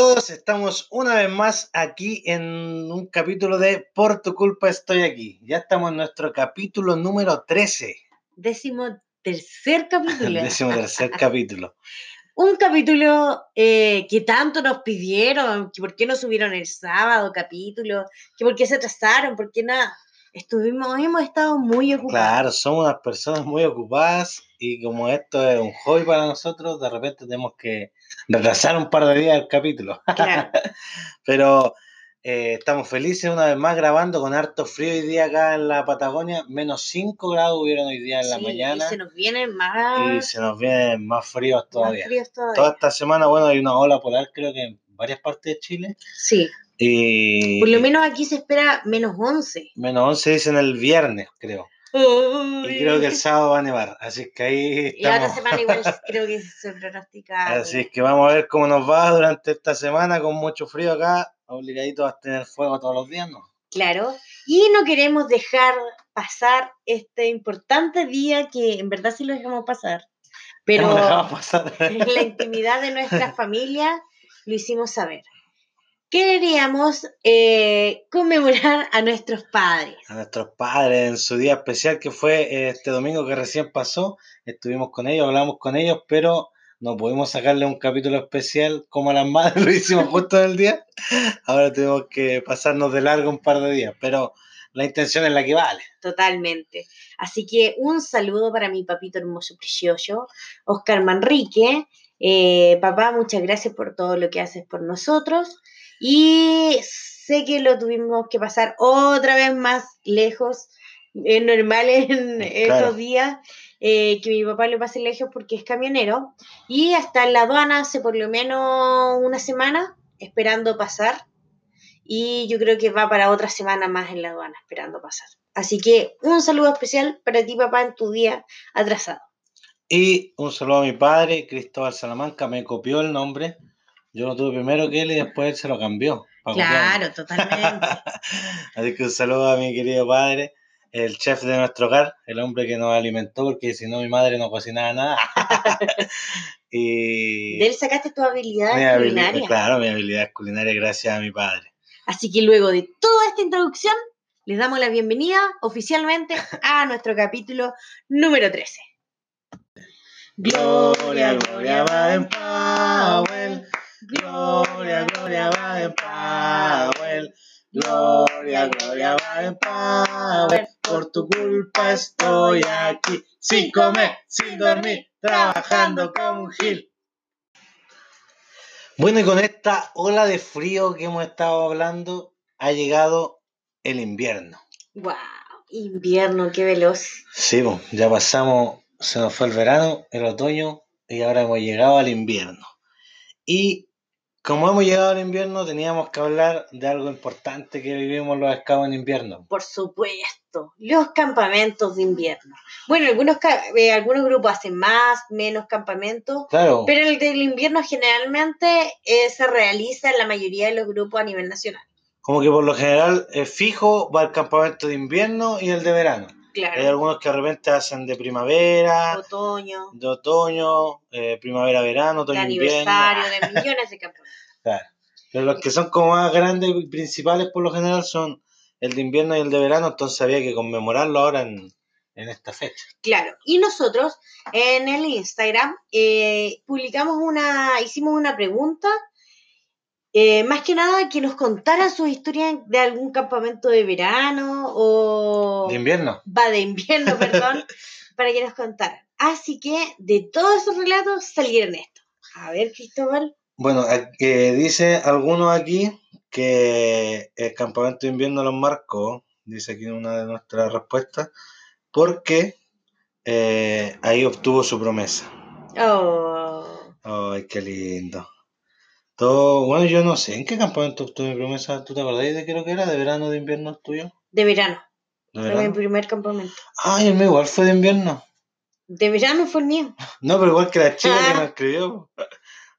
todos, estamos una vez más aquí en un capítulo de Por tu culpa estoy aquí. Ya estamos en nuestro capítulo número 13. Décimo tercer capítulo. Décimo tercer capítulo. Un capítulo eh, que tanto nos pidieron, que por qué no subieron el sábado capítulo, que por qué se atrasaron, por qué nada. Estuvimos, hemos estado muy ocupados. Claro, somos unas personas muy ocupadas y como esto es un hobby para nosotros, de repente tenemos que retrasar un par de días el capítulo. Claro. Pero eh, estamos felices una vez más grabando con harto frío hoy día acá en la Patagonia. Menos 5 grados hubieron hoy día en la Sí, mañana. Y se nos vienen más, Y se nos vienen más fríos más todavía. fríos todavía. Toda esta semana, bueno, hay una ola polar creo que en varias partes de Chile. Sí, Y por lo menos aquí se espera menos 11. menos 11 dicen el viernes, creo. Y creo que el sábado va a nevar. Así que ahí Y la otra estamos. semana igual creo que se pronostica. Así es que vamos a ver cómo nos va durante esta semana con mucho frío acá. Obligaditos a tener fuego todos los días, ¿no? Claro. Y no queremos dejar pasar este importante día que en verdad sí lo dejamos pasar. Pero pasar. en la intimidad de nuestra familia lo hicimos saber. Queríamos eh, conmemorar a nuestros padres. a nuestros padres en su día especial que fue eh, este domingo que recién pasó. Estuvimos con ellos, hablamos con ellos, pero no pudimos sacarle un capítulo especial como a las madres lo hicimos justo en el día. Ahora tenemos que pasarnos de largo un par de días, pero la intención es la que vale. Totalmente. Así que un saludo para mi papito hermoso, precioso, Oscar Manrique. Eh, papá, muchas gracias por todo lo que haces por nosotros. Y sé que lo tuvimos que pasar otra vez más lejos. Es normal en Claro. estos días eh, que mi papá lo pase lejos porque es camionero. Y hasta en la aduana hace por lo menos una semana esperando pasar. Y yo creo que va para otra semana más en la aduana esperando pasar. Así que un saludo especial para ti, papá, en tu día atrasado. Y un saludo a mi padre, Cristóbal Salamanca, me copió el nombre. Yo lo tuve primero que él y después él se lo cambió. copiarme. Claro, totalmente. Así que un saludo a mi querido padre, el chef de nuestro hogar, el hombre que nos alimentó, porque si no mi madre no cocinaba nada. y De él sacaste tu habilidad mi culinaria. claro, mi habilidad culinaria gracias a mi padre. Así que luego de toda esta introducción, les damos la bienvenida oficialmente a nuestro capítulo número 13. Gloria, gloria, Powell. Gloria, gloria, Baden Powell. Gloria, gloria, Baden Powell. Por tu culpa estoy aquí, sin comer, sin dormir, trabajando como un gil. Bueno, y con esta ola de frío que hemos estado hablando, ha llegado el invierno. ¡Wow! Invierno, qué veloz. Sí, pues, ya pasamos, se nos fue el verano, el otoño y ahora hemos llegado al invierno. Y como hemos llegado al invierno, teníamos que hablar de algo importante que vivimos los escabos en invierno. Por supuesto, los campamentos de invierno. Bueno, algunos, eh, algunos grupos hacen más, menos campamentos, Claro, pero el del invierno generalmente eh, se realiza en la mayoría de los grupos a nivel nacional. como que por lo general es fijo va el campamento de invierno y el de verano. Hay Claro, algunos que de repente hacen de primavera, otoño, de otoño, eh, primavera-verano, de otoño-invierno. aniversario, de millones de campamentos. Claro. Pero los que son como más grandes y principales por lo general son el de invierno y el de verano, entonces había que conmemorarlo ahora en, en esta fecha. Claro, y nosotros en el Instagram eh, publicamos una, hicimos una pregunta, eh, más que nada que nos contaran sus historias de algún campamento de verano o De invierno. va de invierno, perdón, para que nos contaran. Así que de todos esos relatos salieron estos. A ver, Cristóbal. Bueno, eh, dice algunos aquí que el campamento de invierno los marcó, dice aquí una de nuestras respuestas, porque eh, ahí obtuvo su promesa. Oh, Ay, qué lindo. Todo, bueno, yo no sé, ¿en qué campamento obtuve mi promesa? ¿Tú te acordás de qué lo que era? ¿De verano o de invierno el tuyo? de verano, ¿De fue mi verano? primer campamento. Ay, el mío igual fue de invierno. De verano fue el mío. No, pero igual que la chica que Ah. nos escribió.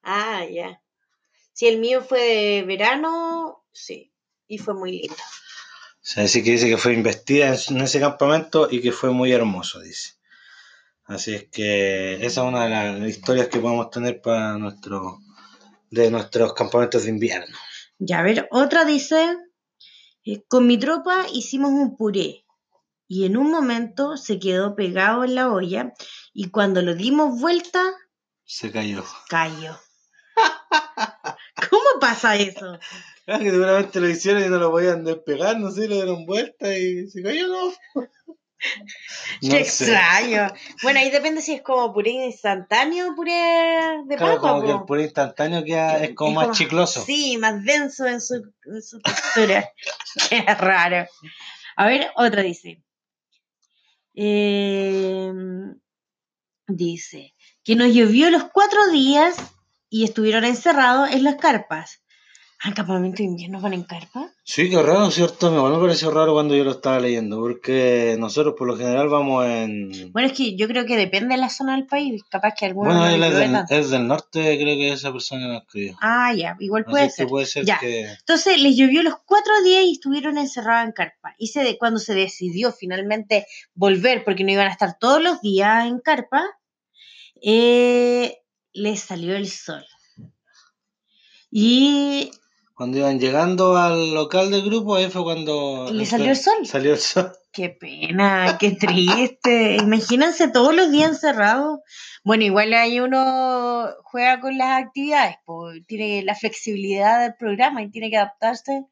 Ah, ya. Si el mío fue de verano, sí. Y fue muy lindo. O sea, así que dice que fue investida en ese campamento y que fue muy hermoso, dice. Así es que esa es una de las historias que podemos tener para nuestro de nuestros campamentos de invierno. Ya, a ver, otra dice, eh, con mi tropa hicimos un puré y en un momento se quedó pegado en la olla y cuando lo dimos vuelta, Se cayó. cayó. ¿Cómo pasa eso? Ah, que seguramente lo hicieron y no lo podían despegar, no sé, lo dieron vuelta y se cayó, ¿no? Qué sé. extraño. Bueno, ahí depende si es como puré instantáneo o puré de Claro, papa. como que el puré instantáneo queda, Que es como es más como- chicloso. Sí, más denso en su, en su textura. Qué raro. A ver, otra dice. Eh, dice que nos llovió los cuatro días y estuvieron encerrados en las carpas. ¿Al campamento de invierno van en carpa? Sí, qué raro, ¿cierto? Me me pareció raro cuando yo lo estaba leyendo, porque nosotros por lo general vamos en... Bueno, es que yo creo que depende de la zona del país. Capaz que algunos Bueno, no él es del, es del norte, creo que esa persona lo escribió. Ah, ya, igual Así puede que ser. puede ser Ya. que... Entonces les llovió los cuatro días y estuvieron encerrados en carpa. Y se de- cuando se decidió finalmente volver, porque no iban a estar todos los días en carpa, eh, les salió el sol. Y Cuando iban llegando al local del grupo, ahí fue cuando... ¿Le salió el sol? Salió el sol. qué pena, qué triste. Imagínense todos los días encerrados. Bueno, igual ahí uno juega con las actividades, pues, tiene la flexibilidad del programa y tiene que adaptarse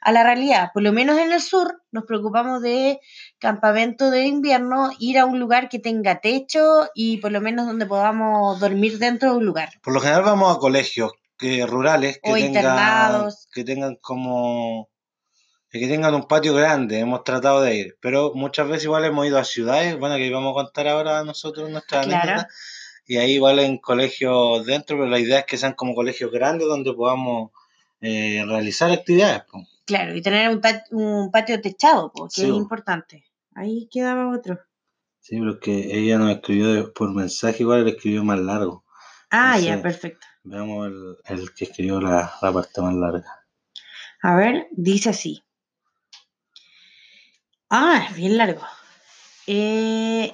a la realidad. Por lo menos en el sur nos preocupamos de campamento de invierno, ir a un lugar que tenga techo y por lo menos donde podamos dormir dentro de un lugar. Por lo general vamos a colegios que, rurales que O tengan, que tengan como que tengan un patio grande, hemos tratado de ir, pero muchas veces igual hemos ido a ciudades, bueno, que vamos a contar ahora nosotros nuestra Claro. anécdota, y ahí igual en colegios dentro, pero la idea es que sean como colegios grandes donde podamos eh, realizar actividades. Claro, y tener un, un patio techado, pues, que Sí, es importante. Ahí quedaba otro. Sí, pero es que ella nos escribió por mensaje, igual le escribió más largo. Ah, ya, perfecto. Veamos el, el que escribió la, la parte más larga. A ver, dice así. Ah, es bien largo. Eh,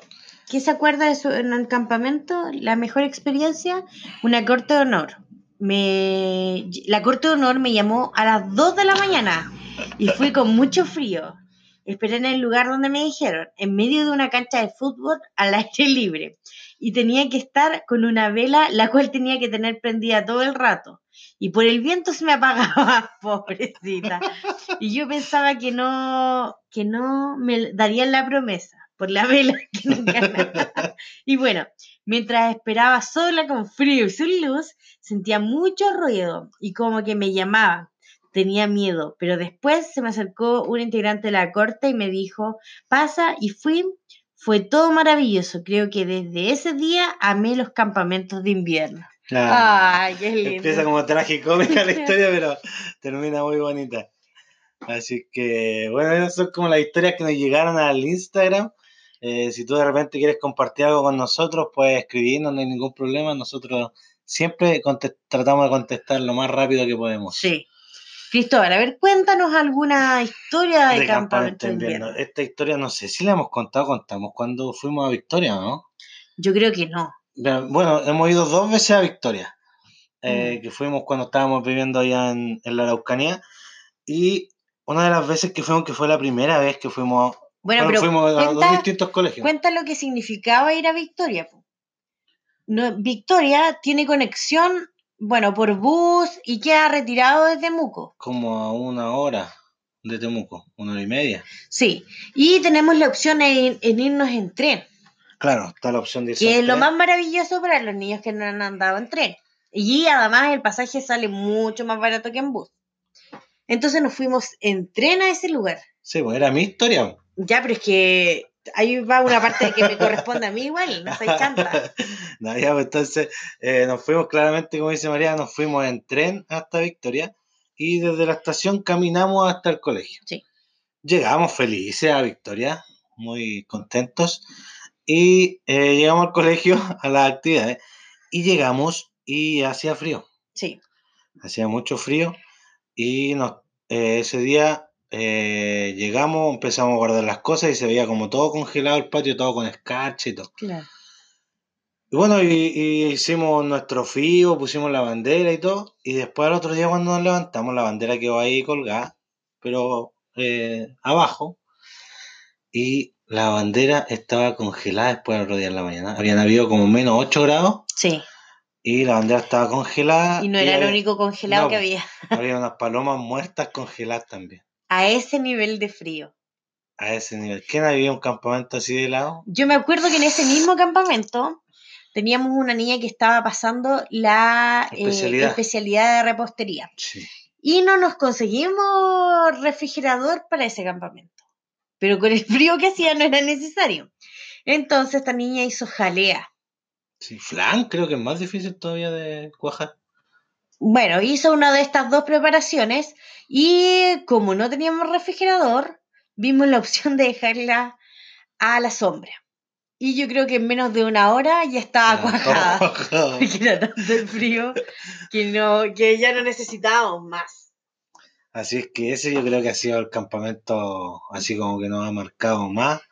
¿Qué se acuerda de su en el campamento? La mejor experiencia, una corte de honor. Me, la corte de honor me llamó a las 2 de la mañana y fui con mucho frío. Esperé en el lugar donde me dijeron, en medio de una cancha de fútbol al aire libre. Y tenía que estar con una vela, la cual tenía que tener prendida todo el rato. Y por el viento se me apagaba, pobrecita. Y yo pensaba que no, que no me darían la promesa por la vela que nunca. Y bueno, mientras esperaba sola con frío y sin luz, sentía mucho ruido y como que me llamaban. Tenía miedo, pero después se me acercó un integrante de la corte y me dijo, pasa y fui. Fue todo maravilloso. Creo que desde ese día amé los campamentos de invierno. Ah. Ay, qué lindo. Empieza como tragicómica la historia, pero termina muy bonita. Así que, bueno, esas son como las historias que nos llegaron al Instagram. Eh, si tú de repente quieres compartir algo con nosotros, puedes escribirnos, no hay ningún problema. Nosotros siempre tratamos de contestar lo más rápido que podemos. Sí. Cristóbal, a ver, cuéntanos alguna historia de, De campamento de invierno. invierno. Esta historia no sé si la hemos contado, contamos cuando fuimos a Victoria, ¿no? Yo creo que no. Bueno, hemos ido dos veces a Victoria, eh, Mm. que fuimos cuando estábamos viviendo allá en, en la Araucanía, y una de las veces que fuimos, que fue la primera vez que fuimos, Bueno, bueno, pero fuimos a dos distintos colegios. cuenta lo que significaba ir a Victoria. No, Victoria tiene conexión, bueno, por bus y queda retirado desde Muco. Como a una hora de Temuco, una hora y media. Sí, y tenemos la opción en, en irnos en tren, Claro, está la opción de irse que es lo más maravilloso para los niños que no han andado en tren. Y además el pasaje sale mucho más barato que en bus. Entonces nos fuimos en tren a ese lugar. Sí, pues era mi historia. Ya, pero es que ahí va una parte que me corresponde a mí igual, no soy chanta. No, ya, pues, entonces eh, nos fuimos claramente, como dice María, nos fuimos en tren hasta Victoria y desde la estación caminamos hasta el colegio. Sí. Llegamos felices a Victoria, muy contentos y eh, llegamos al colegio a las actividades y llegamos y hacía frío, Sí, hacía mucho frío y nos, eh, ese día eh, llegamos, empezamos a guardar las cosas y se veía como todo congelado el patio, todo con escarcha y todo. claro. Y bueno, y, y hicimos nuestro frío, pusimos la bandera y todo. Y después al otro día cuando nos levantamos, la bandera quedó ahí colgada, pero eh, abajo. Y la bandera estaba congelada después del otro día en la mañana. Habían habido como menos 8 grados Sí. y la bandera estaba congelada. Y no era lo había- único congelado No, que había. Había unas palomas muertas congeladas también. A ese nivel de frío. A ese nivel. ¿Quién había un campamento así de helado? Yo me acuerdo que en ese mismo campamento teníamos una niña que estaba pasando la eh, Especialidad. especialidad de repostería. Sí. Y no nos conseguimos refrigerador para ese campamento. Pero con el frío que hacía no era necesario. Entonces esta niña hizo jalea. sí. Flan creo que es más difícil todavía de cuajar. Bueno, hizo una de estas dos preparaciones y como no teníamos refrigerador, vimos la opción de dejarla a la sombra. Y yo creo que en menos de una hora ya estaba cuajada. Porque era tanto el frío que, no, que ya no necesitábamos más. Así es que ese yo creo que ha sido el campamento así como que nos ha marcado más,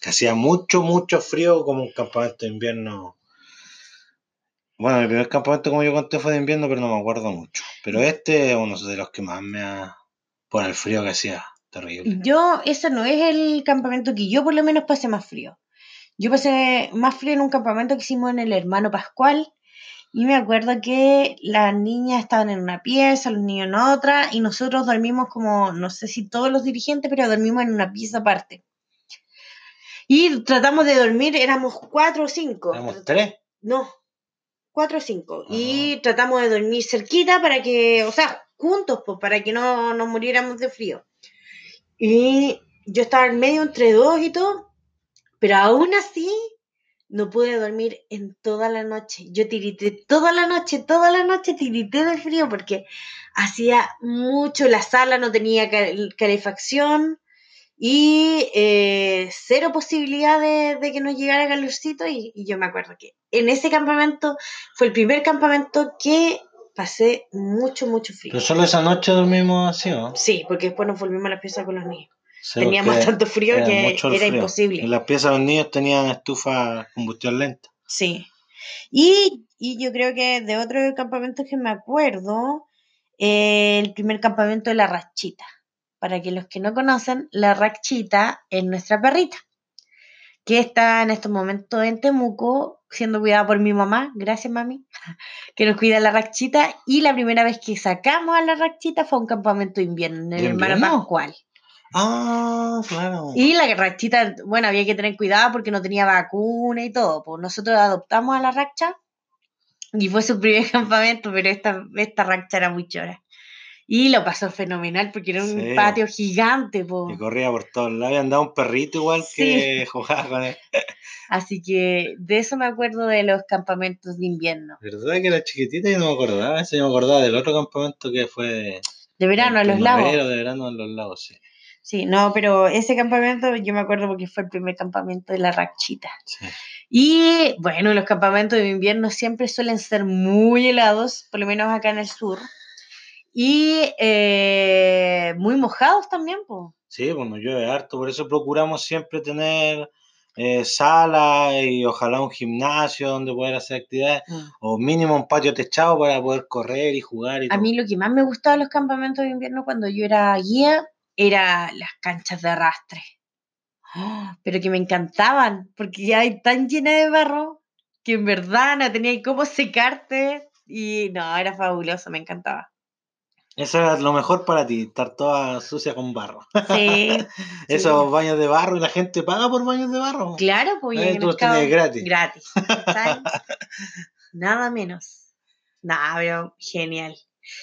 que hacía mucho, mucho frío como un campamento de invierno. Bueno, mi primer campamento como yo conté fue de invierno, pero no me acuerdo mucho. Pero este es uno de los que más me ha... por el frío que hacía, terrible. Yo, ese no es el campamento que yo por lo menos pasé más frío. Yo pasé más frío en un campamento que hicimos en el hermano Pascual. Y me acuerdo que las niñas estaban en una pieza, los niños en otra, y nosotros dormimos como, no sé si todos los dirigentes, pero dormimos en una pieza aparte. Y tratamos de dormir, éramos cuatro o cinco. ¿Éramos tres? No, cuatro o cinco. Y tratamos de dormir cerquita para que, o sea, juntos, pues, para que no nos muriéramos de frío. Y yo estaba en medio entre dos y todo, pero aún así no pude dormir en toda la noche. Yo tirité toda la noche, toda la noche tirité de frío porque hacía mucho, la sala no tenía cal- calefacción y eh, cero posibilidad de, de que nos llegara calorcito y, y yo me acuerdo que en ese campamento fue el primer campamento que pasé mucho, mucho frío. Pero solo esa noche dormimos así, ¿no? Sí, porque después nos volvimos a las piezas con los niños. Sí, Teníamos tanto frío era que era frío. imposible. En las piezas de los niños tenían estufa combustión lenta. Sí. Y, y yo creo que de otro campamento que me acuerdo, eh, el primer campamento de la Rachita. Para que los que no conocen, la Rachita es nuestra perrita, que está en estos momentos en Temuco, siendo cuidada por mi mamá, gracias mami, que nos cuida la Rachita. Y la primera vez que sacamos a la Rachita fue a un campamento de invierno, en el ¿De hermano? Pascual. Ah, claro. Y la rachita, bueno, había que tener cuidado porque no tenía vacuna y todo. Pues nosotros adoptamos a la racha y fue su primer campamento, pero esta, esta racha era muy chora. Y lo pasó fenomenal porque era un Sí. patio gigante. po. Y corría por todos lados y andaba un perrito igual que jugaba con él. Así que de eso me acuerdo de los campamentos de invierno. ¿Verdad que era chiquitita y no me acordaba? Ese yo me acordaba del otro campamento que fue de De verano, a en los lagos. de verano en los lagos, sí. Sí, no, pero ese campamento yo me acuerdo porque fue el primer campamento de la rachita. sí. Y bueno, los campamentos de invierno siempre suelen ser muy helados, por lo menos acá en el sur. Y eh, muy mojados también, pues. Sí, nos llueve harto, por eso procuramos siempre tener eh, sala y ojalá un gimnasio donde poder hacer actividades, o mínimo un patio techado para poder correr y jugar y A todo. mí lo que más me gustaba de los campamentos de invierno cuando yo era guía era las canchas de arrastre. ¡Ah! Pero que me encantaban, porque ya hay tan llena de barro que en verdad no tenía cómo secarte. Y no, era fabuloso, me encantaba. Eso era lo mejor para ti, estar toda sucia con barro. Sí, Esos baños de barro y la gente paga por baños de barro. Claro, pues Eh, tú los tenías gratis. Gratis. ¿cachai? Nada menos. Nada, pero genial.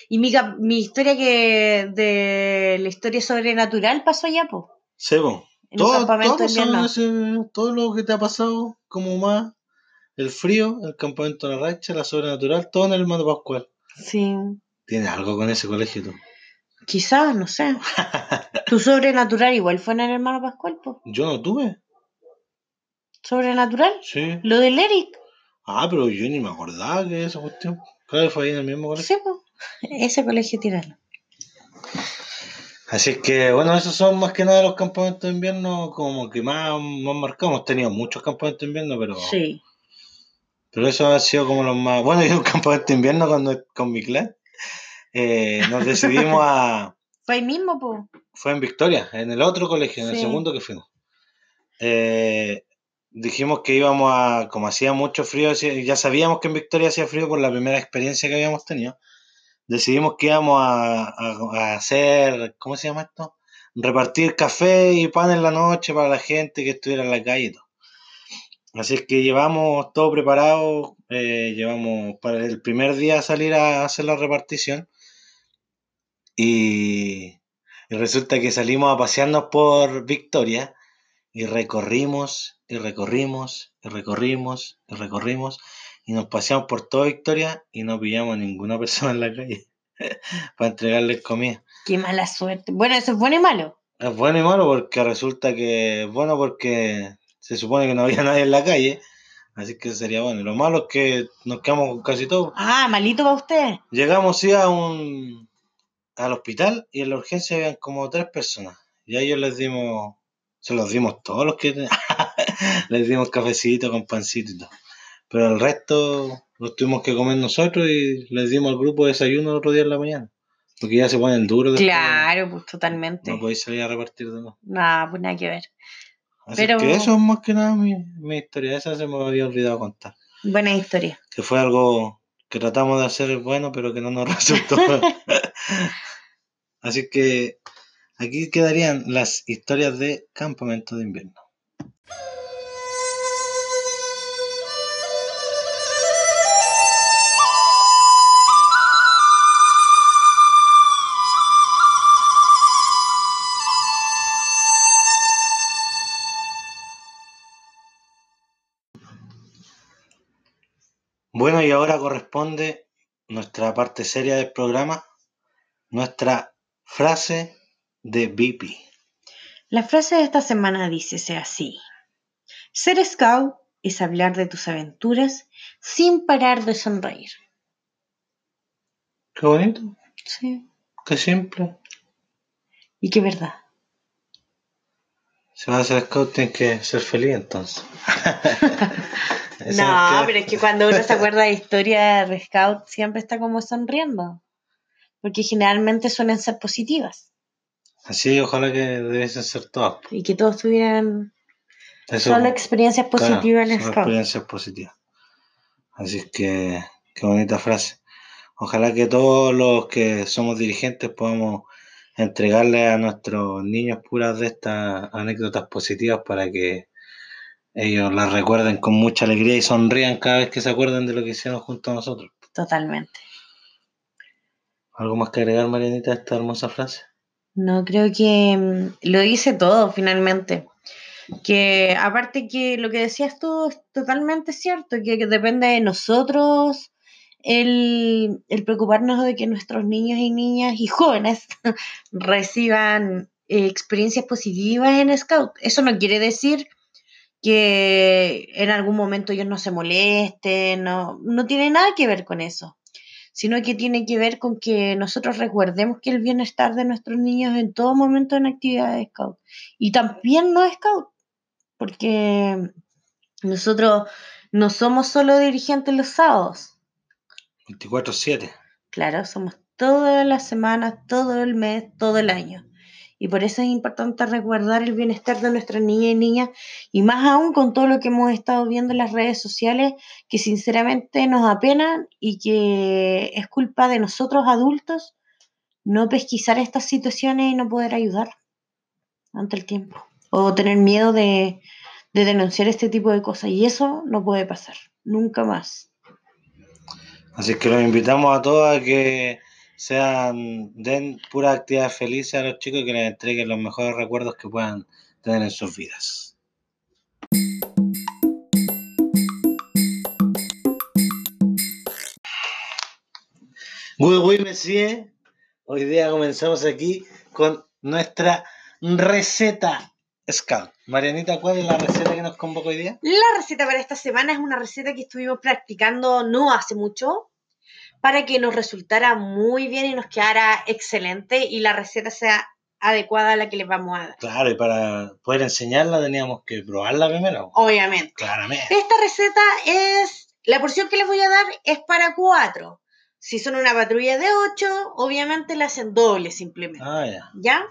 Y mi, mi historia que de la historia sobrenatural pasó allá. Sí, pues. En un Todo, ese- todo lo que te ha pasado, como más el frío, el campamento de la racha, la sobrenatural, todo en el hermano Pascual. Sí. ¿Tienes algo con ese colegio tú? Quizás, no sé. Tu sobrenatural igual fue en el hermano Pascual, pues. Yo no tuve. Sobrenatural. Sí. Lo del Eric. Ah, pero yo ni me acordaba que esa cuestión. Claro, fue ahí en el mismo colegio. Sí, pues. Ese colegio tirano. Así es que, bueno, esos son más que nada los campamentos de invierno como que más, más marcados. Hemos tenido muchos campamentos de invierno, pero, Sí. Pero eso ha sido como los más. Bueno, yo un campamento de invierno cuando, con mi clan. Eh, nos decidimos a. Fue ahí mismo, pues. Fue en Victoria, en el otro colegio, en el segundo que fuimos. Eh, dijimos que íbamos a. Como hacía mucho frío, ya sabíamos que en Victoria hacía frío por la primera experiencia que habíamos tenido. Decidimos que íbamos a, a- a hacer. ¿Cómo se llama esto? Repartir café y pan en la noche para la gente que estuviera en la calle y todo. Así es que llevamos todo preparado, eh, llevamos para el primer día salir a hacer la repartición y, y resulta que salimos a pasearnos por Victoria y recorrimos y recorrimos y recorrimos y recorrimos y nos paseamos por toda Victoria y no pillamos a ninguna persona en la calle para entregarles comida. Qué mala suerte. Bueno, eso es bueno y malo. Es bueno y malo porque resulta que es bueno porque se supone que no había nadie en la calle, así que sería bueno. Y lo malo es que nos quedamos con casi todo. Ah, malito para usted. Llegamos sí, a un al hospital y en la urgencia habían como tres personas. Y a ellos les dimos, se los dimos todos los que les dimos cafecito con pancito y todo. Pero el resto los tuvimos que comer nosotros y les dimos al grupo de desayuno el otro día en la mañana. Porque ya se ponen duros. Claro, pues totalmente. No podéis salir a repartir de nuevo. Nada, pues nada que ver. Así Pero- que eso es más que nada mi, mi historia. Esa se me había olvidado contar. Buena historia. Que fue algo que tratamos de hacer bueno, pero que no nos resultó. Así que aquí quedarían las historias de campamento de invierno. Bueno, y ahora corresponde nuestra parte seria del programa, nuestra frase de BP. La frase de esta semana dice así. Ser scout es hablar de tus aventuras sin parar de sonreír. Qué bonito, Sí. qué simple. Y qué verdad. Si vas a ser scout tienes que ser feliz entonces. No, pero es que cuando uno se acuerda de historia de scout siempre está como sonriendo. Porque generalmente suelen ser positivas. Así, ojalá que debiesen ser todas. Y que todos tuvieran Eso, solo experiencias claro, positivas en son scout. experiencias positivas. Así es que, qué bonita frase. Ojalá que todos los que somos dirigentes podamos entregarle a nuestros niños puras de estas anécdotas positivas para que ellos las recuerden con mucha alegría y sonrían cada vez que se acuerden de lo que hicieron junto a nosotros. Totalmente. ¿Algo más que agregar, Marianita, a esta hermosa frase? No, creo que mm, lo dice todo finalmente. Que aparte que lo que decías tú es totalmente cierto, que, depende de nosotros el, el preocuparnos de que nuestros niños y niñas y jóvenes reciban eh, experiencias positivas en Scout. Eso no quiere decir que en algún momento ellos no se molesten, no, no tiene nada que ver con eso sino que tiene que ver con que nosotros recuerdemos que el bienestar de nuestros niños en todo momento en actividades scout. Y también no scout, porque nosotros no somos solo dirigentes los sábados, 24-7. claro, somos todas las semanas, todo el mes, todo el año. Y por eso es importante recordar el bienestar de nuestras niñas y niñas, y más aún con todo lo que hemos estado viendo en las redes sociales, que sinceramente nos apenan y que es culpa de nosotros adultos no pesquisar estas situaciones y no poder ayudar ante el tiempo. O tener miedo de, de denunciar este tipo de cosas. Y eso no puede pasar, nunca más. Así que los invitamos a todos a que sean, den puras actividades felices a los chicos y que les entreguen los mejores recuerdos que puedan tener en sus vidas. Oui, oui, monsieur. Hoy día comenzamos aquí con nuestra receta Scout. Marianita, ¿cuál es la receta que nos convoca hoy día? La receta para esta semana es una receta que estuvimos practicando no hace mucho para que nos resultara muy bien y nos quedara excelente y la receta sea adecuada a la que les vamos a dar. Claro, y para poder enseñarla teníamos que probarla primero. Obviamente. Claramente. Esta receta es la porción que les voy a dar es para cuatro. Si son una patrulla de ocho, obviamente le hacen doble simplemente. Ah, ya. ¿Ya?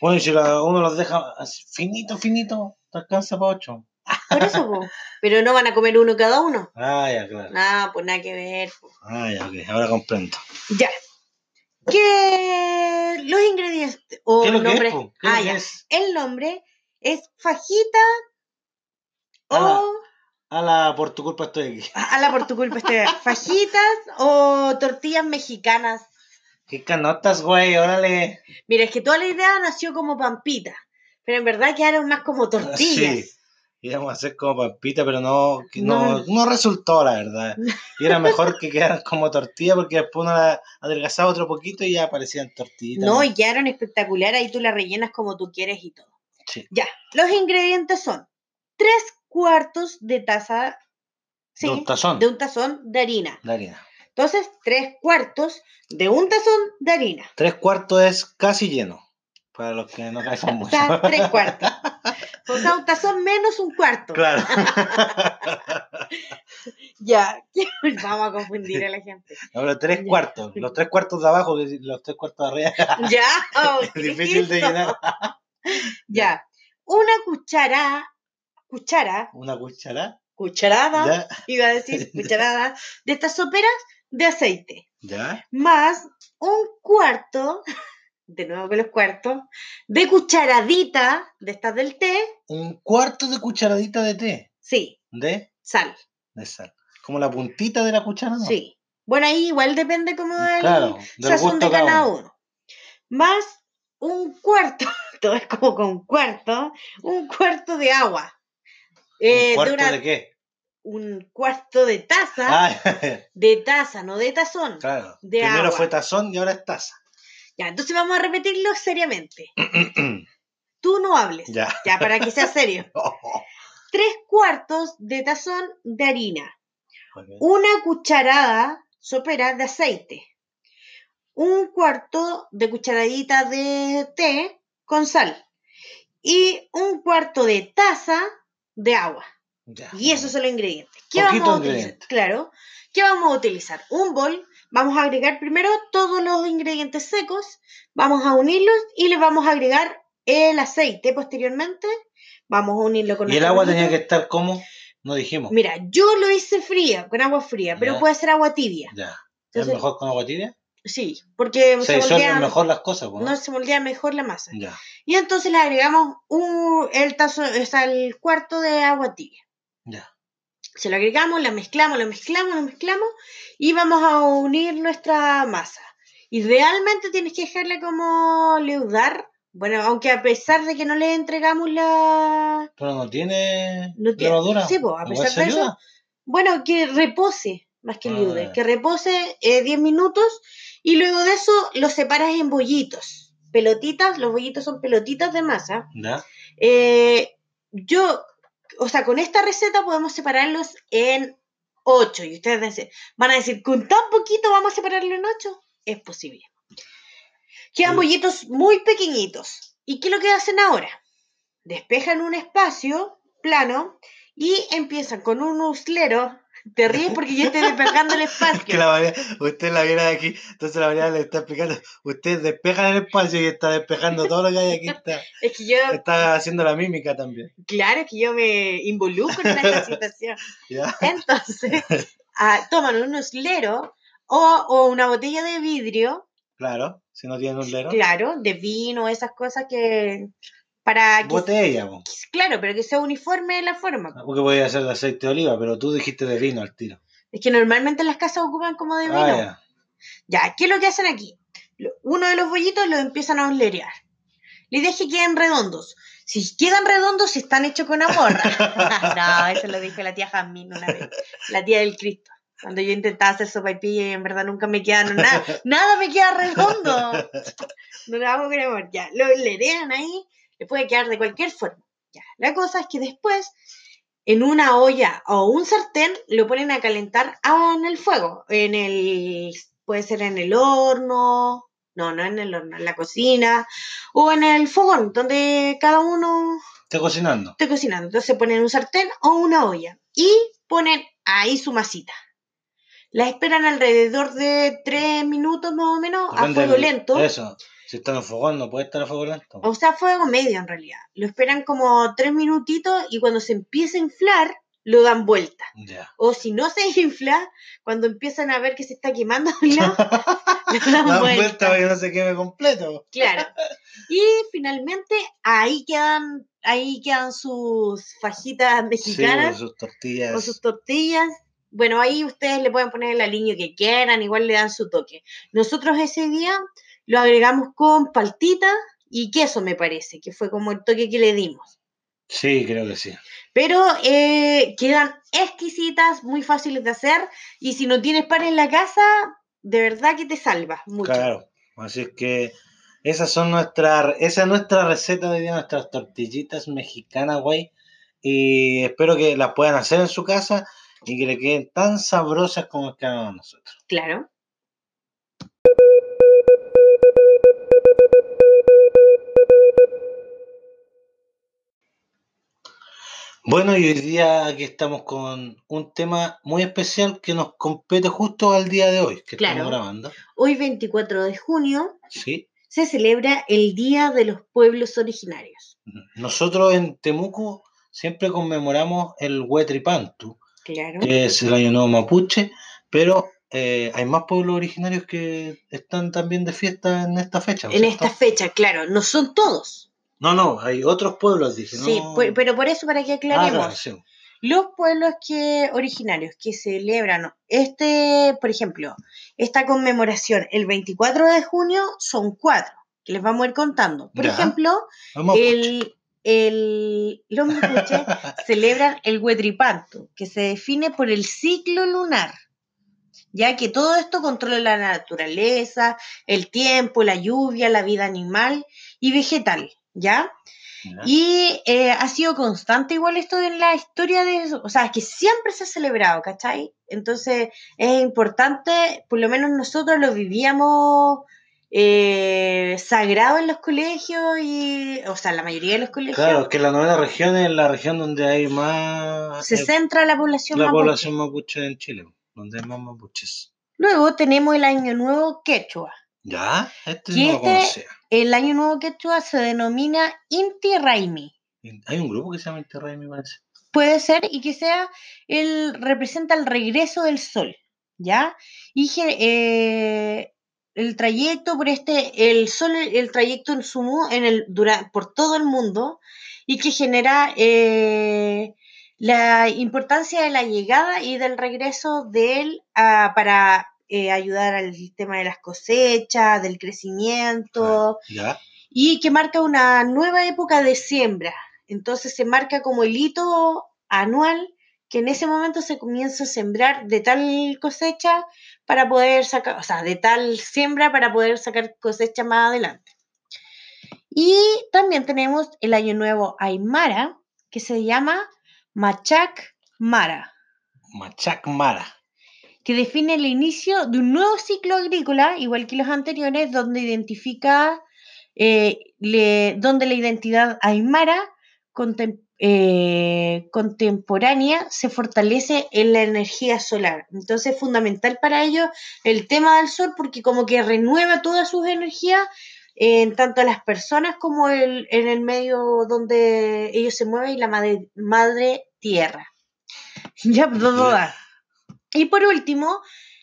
Bueno, y si la- uno los deja finito, finito, te alcanza para ocho. Por eso, po. Pero no van a comer uno cada uno. Ah, ya, claro. Nada, pues nada que ver. po. Ah, ya, ok, ahora comprendo. Ya. Que los ingredientes o ¿Qué que nombre- es, ah, ya. es? El nombre es fajita Ah, o Ala, por tu culpa estoy aquí. a la por tu culpa este, fajitas o tortillas mexicanas. ¿Qué canotas, güey? Órale. Mira, es que toda la idea nació como pampita, pero en verdad quedaron más como tortillas. Sí. Íbamos a hacer como pampita, pero no, no, No. resultó, la verdad. Y era mejor que quedaran como tortilla porque después uno la adelgazaba otro poquito y ya aparecían tortillitas. No, y quedaron espectacular, ahí tú la rellenas como tú quieres y todo. Sí. Ya, los ingredientes son tres cuartos de taza, sí, De un tazón. de un tazón de harina. De harina. Entonces, tres cuartos de un tazón de harina. Tres cuartos es casi lleno. Para los que no caen O mucho. sea, tres cuartos. O sea, un tazón menos un cuarto. Claro. Ya, vamos a confundir a la gente. Ahora tres Ya. cuartos. Los tres cuartos de abajo, los tres cuartos de arriba. Ya, oh, es difícil de llenar. Ya, una cuchara, cuchara, Una cuchara. cucharada, Ya. iba a decir cucharada, de estas soperas de aceite, Ya. más un cuarto, de nuevo con los cuartos, de cucharadita de estas del té, Un cuarto de cucharadita de té. sí, De, sal, de sal. Como la puntita de la cuchara, ¿no? sí. Bueno, ahí igual depende como del Claro, sazón de cada uno. uno. Más un cuarto, todo es como con cuarto, un cuarto de agua. Eh, ¿Un cuarto de, una- de qué? un cuarto de taza, Ah, de taza, no de tazón. claro. de Primero agua. fue tazón y ahora es taza. Ya, entonces vamos a repetirlo seriamente. Tú no hables, ya. ya para que sea serio. Tres cuartos de tazón de harina, una cucharada sopera de aceite, un cuarto de cucharadita de té con sal y un cuarto de taza de agua. Ya. Y esos son los ingredientes. ¿Qué Poquito vamos a utilizar? ingrediente. Claro. ¿Qué vamos a utilizar? Un bol. Vamos a agregar primero todos los ingredientes secos. Vamos a unirlos y le vamos a agregar el aceite posteriormente. Vamos a unirlo con Y el agua tenía que estar como, no dijimos. Mira, yo lo hice fría, con agua fría, pero Ya. puede ser agua tibia. Ya. ¿Es mejor con agua tibia? Sí, porque Se se disuelven moldea, mejor las cosas, ¿no? no se moldea mejor la masa. Ya. Y entonces le agregamos un, el, tazo, o sea, el cuarto de agua tibia. Ya. Se lo agregamos, la mezclamos, lo mezclamos, lo mezclamos y vamos a unir nuestra masa. Idealmente tienes que dejarla como leudar. Bueno, aunque a pesar de que no le entregamos la... Pero no tiene No tiene- levadura. sí, pues, a pesar de eso. Bueno, que repose, más que Ah, leude, ya. que repose eh, 10 minutos y luego de eso lo separas en bollitos. Pelotitas, los bollitos son pelotitas de masa. Ya. Eh, yo, o sea, con esta receta podemos separarlos en 8. Y ustedes van a decir, ¿con tan poquito vamos a separarlo en 8? Es posible. Quedan Sí. bollitos muy pequeñitos. ¿Y qué es lo que hacen ahora? Despejan un espacio plano y empiezan con un uslero. Te ríes porque yo estoy despejando el Que espacio. la María, usted la viene de aquí, entonces la María le está explicando, usted despeja el espacio y está despejando todo lo que hay aquí, está, Es que yo, está haciendo la mímica también. claro, es que yo me involucro en esta situación. ¿Ya? Entonces, ah, toman un uslero o, o una botella de vidrio, Claro, si no tiene un lero. claro, de vino, esas cosas que. Para que. Botella, po. Claro, pero que sea uniforme la forma. porque voy a hacer de aceite de oliva, pero tú dijiste de vino al tiro. Es que normalmente las casas ocupan como de vino. Ah, ya. Ya, ¿qué es lo que hacen aquí? Uno de los bollitos lo empiezan a oslerear. La idea es que queden redondos. Si quedan redondos, están hechos con amor. no, eso lo dijo la tía Jasmine una vez. La tía del Cristo. Cuando yo intentaba hacer sopa y pilla y en verdad nunca me quedan nada. Nada me queda redondo. No lo hago con amor. Ya, lo oslerean ahí. Le puede quedar de cualquier forma. Ya, la cosa es que después en una olla o un sartén lo ponen a calentar ah, en el fuego, en el puede ser en el horno, no, no en el horno, en la cocina o en el fogón donde cada uno Estoy cocinando. esté cocinando. Entonces ponen un sartén o una olla y ponen ahí su masita. La esperan alrededor de tres minutos más o menos a fuego lento. Eso. Si está en fogón, no puede estar a fuego lento. O sea, fuego medio en realidad. Lo esperan como tres minutitos y cuando se empieza a inflar, lo dan vuelta. O si no se infla, cuando empiezan a ver que se está quemando el lo dan Da vuelta. vuelta para que no se queme completo. Claro. Y finalmente ahí quedan, ahí quedan sus fajitas Sí, mexicanas con sus tortillas. o sus tortillas. Bueno, ahí ustedes le pueden poner el aliño que quieran, igual le dan su toque. Nosotros ese día lo agregamos con paltita y queso, me parece, que fue como el toque que le dimos. Sí, creo que sí. Pero eh, quedan exquisitas, muy fáciles de hacer. Y si no tienes pan en la casa, de verdad que te salva mucho. Claro. Así es que esas son nuestras, esa es nuestra receta de hoy día, nuestras tortillitas mexicanas, güey. Y espero que las puedan hacer en su casa y que le queden tan sabrosas como quedan a nosotros. Claro. Bueno, y hoy día aquí estamos con un tema muy especial que nos compete justo al día de hoy, que Claro. estamos grabando. Hoy, 24 de junio, Sí. se celebra el Día de los Pueblos Originarios. Nosotros en Temuco siempre conmemoramos el Huetripantu, Claro. que es el año nuevo mapuche, pero eh, hay más pueblos originarios que están también de fiesta en esta fecha. ¿no es En cierto? esta fecha, claro, no son todos. No, no, hay otros pueblos, dije. Sí, no... pu- pero por eso, para que Ah, aclaremos, claro, sí. los pueblos que originarios que celebran este, por ejemplo, esta conmemoración el 24 de junio son cuatro, que les vamos a ir contando. Por Ya. ejemplo, el, el, los mapuches celebran el Huetripanto, que se define por el ciclo lunar, ya que todo esto controla la naturaleza, el tiempo, la lluvia, la vida animal y vegetal, ¿ya? Ya. Y eh, ha sido constante igual esto en la historia de, o sea, que siempre se ha celebrado, ¿cachai? Entonces es importante, por lo menos nosotros lo vivíamos eh, sagrado en los colegios y, o sea, la mayoría de los colegios Claro, que la novena región es la región donde hay más... se eh, centra la población la mapuche. población mapuche en Chile, donde hay más mapuches. Luego tenemos el Año Nuevo Quechua. ¿Ya? Este ¿Y no lo conocía. El Año Nuevo Quechua se denomina Inti Raimi. Hay un grupo que se llama Interrey, me parece. Puede ser y que sea, el, representa el regreso del sol, ¿ya? Y eh, el trayecto por este, el sol, el trayecto en su, mu- en el, dura, por todo el mundo y que genera eh, la importancia de la llegada y del regreso de él ah, para eh, ayudar al tema de las cosechas, del crecimiento, ¿Ya? y que marca una nueva época de siembra. Entonces se marca como el hito anual que en ese momento se comienza a sembrar de tal cosecha para poder sacar, o sea, de tal siembra para poder sacar cosecha más adelante. Y también tenemos el año nuevo Aymara, que se llama Machac Mara Machac Mara. Que define el inicio de un nuevo ciclo agrícola, igual que los anteriores, donde identifica, eh, le- donde la identidad aymara contem- eh, contemporánea se fortalece en la energía solar. Entonces es fundamental para ellos el tema del sol porque como que renueva todas sus energías eh, en tanto las personas como el- en el medio donde ellos se mueven y la madre, madre tierra. Ya, todo da. Y por último,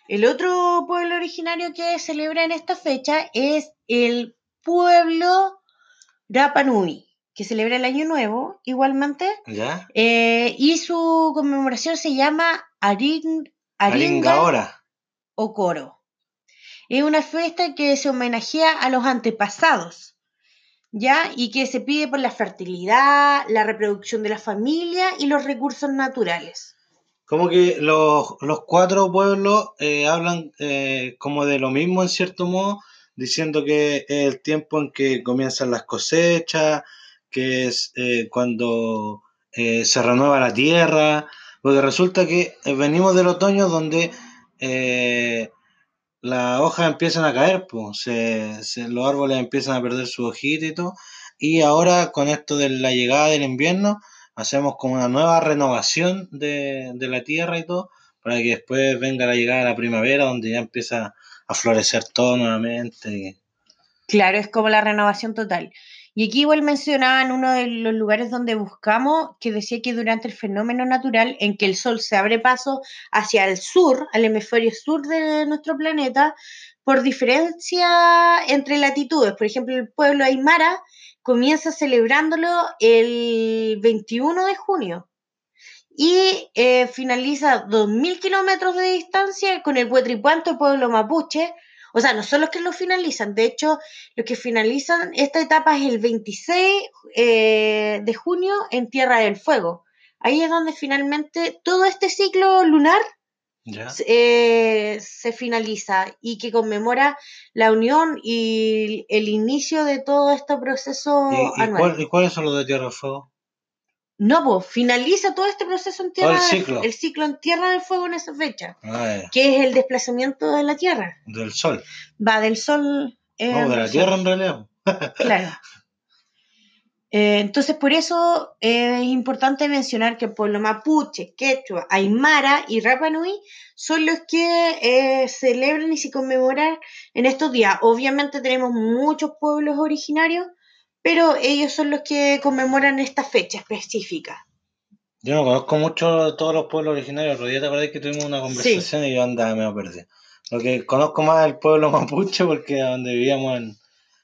el otro pueblo originario que celebra en esta fecha es el pueblo Rapa Nui, que celebra el Año Nuevo igualmente, ¿Ya? eh, y su conmemoración se llama Aring, Aringa o Coro. Es una fiesta que se homenajea a los antepasados, ¿ya? Y que se pide por la fertilidad, la reproducción de la familia y los recursos naturales. Como que los, los cuatro pueblos eh, hablan eh, como de lo mismo en cierto modo, diciendo que es el tiempo en que comienzan las cosechas, que es eh, cuando se renueva la tierra, porque resulta que venimos del otoño donde las hojas empiezan a caer, pues, los árboles empiezan a perder su hojita y todo, y ahora con esto de la llegada del invierno, hacemos como una nueva renovación de, la tierra y todo, para que después venga la llegada de la primavera, donde ya empieza a florecer todo nuevamente. Claro, es como la renovación total. Y aquí igual mencionaba en uno de los lugares donde buscamos que decía que durante el fenómeno natural en que el Sol se abre paso hacia el sur, al hemisferio sur de nuestro planeta, por diferencia entre latitudes. Por ejemplo, el pueblo Aymara comienza celebrándolo el 21 de junio y eh, finaliza 2.000 kilómetros de distancia con el Huetripuanto, pueblo mapuche. O sea, no son los que lo finalizan, de hecho, los que finalizan esta etapa es el 26 eh, de junio en Tierra del Fuego. Ahí es donde finalmente todo este ciclo lunar ¿Ya? eh, se finaliza y que conmemora la unión y el inicio de todo este proceso ¿Y, y anual. cuál- y cuáles son los de Tierra del Fuego? No, pues finaliza todo este proceso en Tierra el del- ciclo. el ciclo en Tierra del Fuego en esa fecha, Ah, que es el desplazamiento de la Tierra. del Sol. Va del Sol. eh, No, de la Tierra en realidad. Claro. Eh, entonces, por eso eh, es importante mencionar que el pueblo mapuche, quechua, aymara y Rapa Nui son los que eh, celebran y se conmemoran en estos días. Obviamente tenemos muchos pueblos originarios, pero ellos son los que conmemoran esta fecha específica. Yo no conozco mucho de todos los pueblos originarios. Otro día te acordás que tuvimos una conversación y yo andaba medio perdido. Lo que conozco más es el pueblo mapuche porque donde vivíamos en,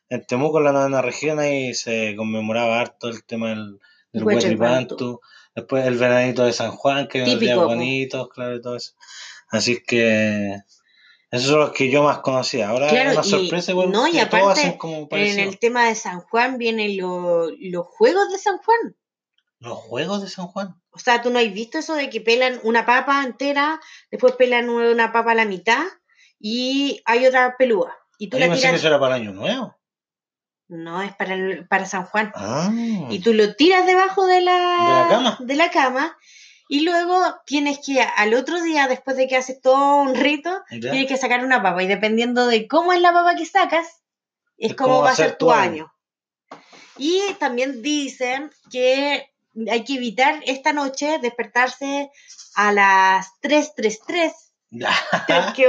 en Temuco, en la novena región, ahí se conmemoraba harto el tema del, del Huetripantu. Después el veranito de San Juan, que días Típico, po. bonitos, claro, y todo eso. Así que esos son los que yo más conocía. Ahora Claro, es una sorpresa igual no, y que todos aparte, hacen como En parecido. el tema de San Juan vienen lo- los juegos de San Juan. Los juegos de San Juan. O sea, tú no has visto eso de que pelan una papa entera, después pelan una papa a la mitad y hay otra pelúa. Y tú que eso era para el año nuevo. No, es para, el- para San Juan. Ah. Y tú lo tiras debajo de la, ¿De la cama? de la cama, y luego tienes que, al otro día, después de que haces todo un rito, ¿Ya? tienes que sacar una papa. Y dependiendo de cómo es la papa que sacas, es, cómo va a ser tu año. Y también dicen que hay que evitar esta noche despertarse a las 333 que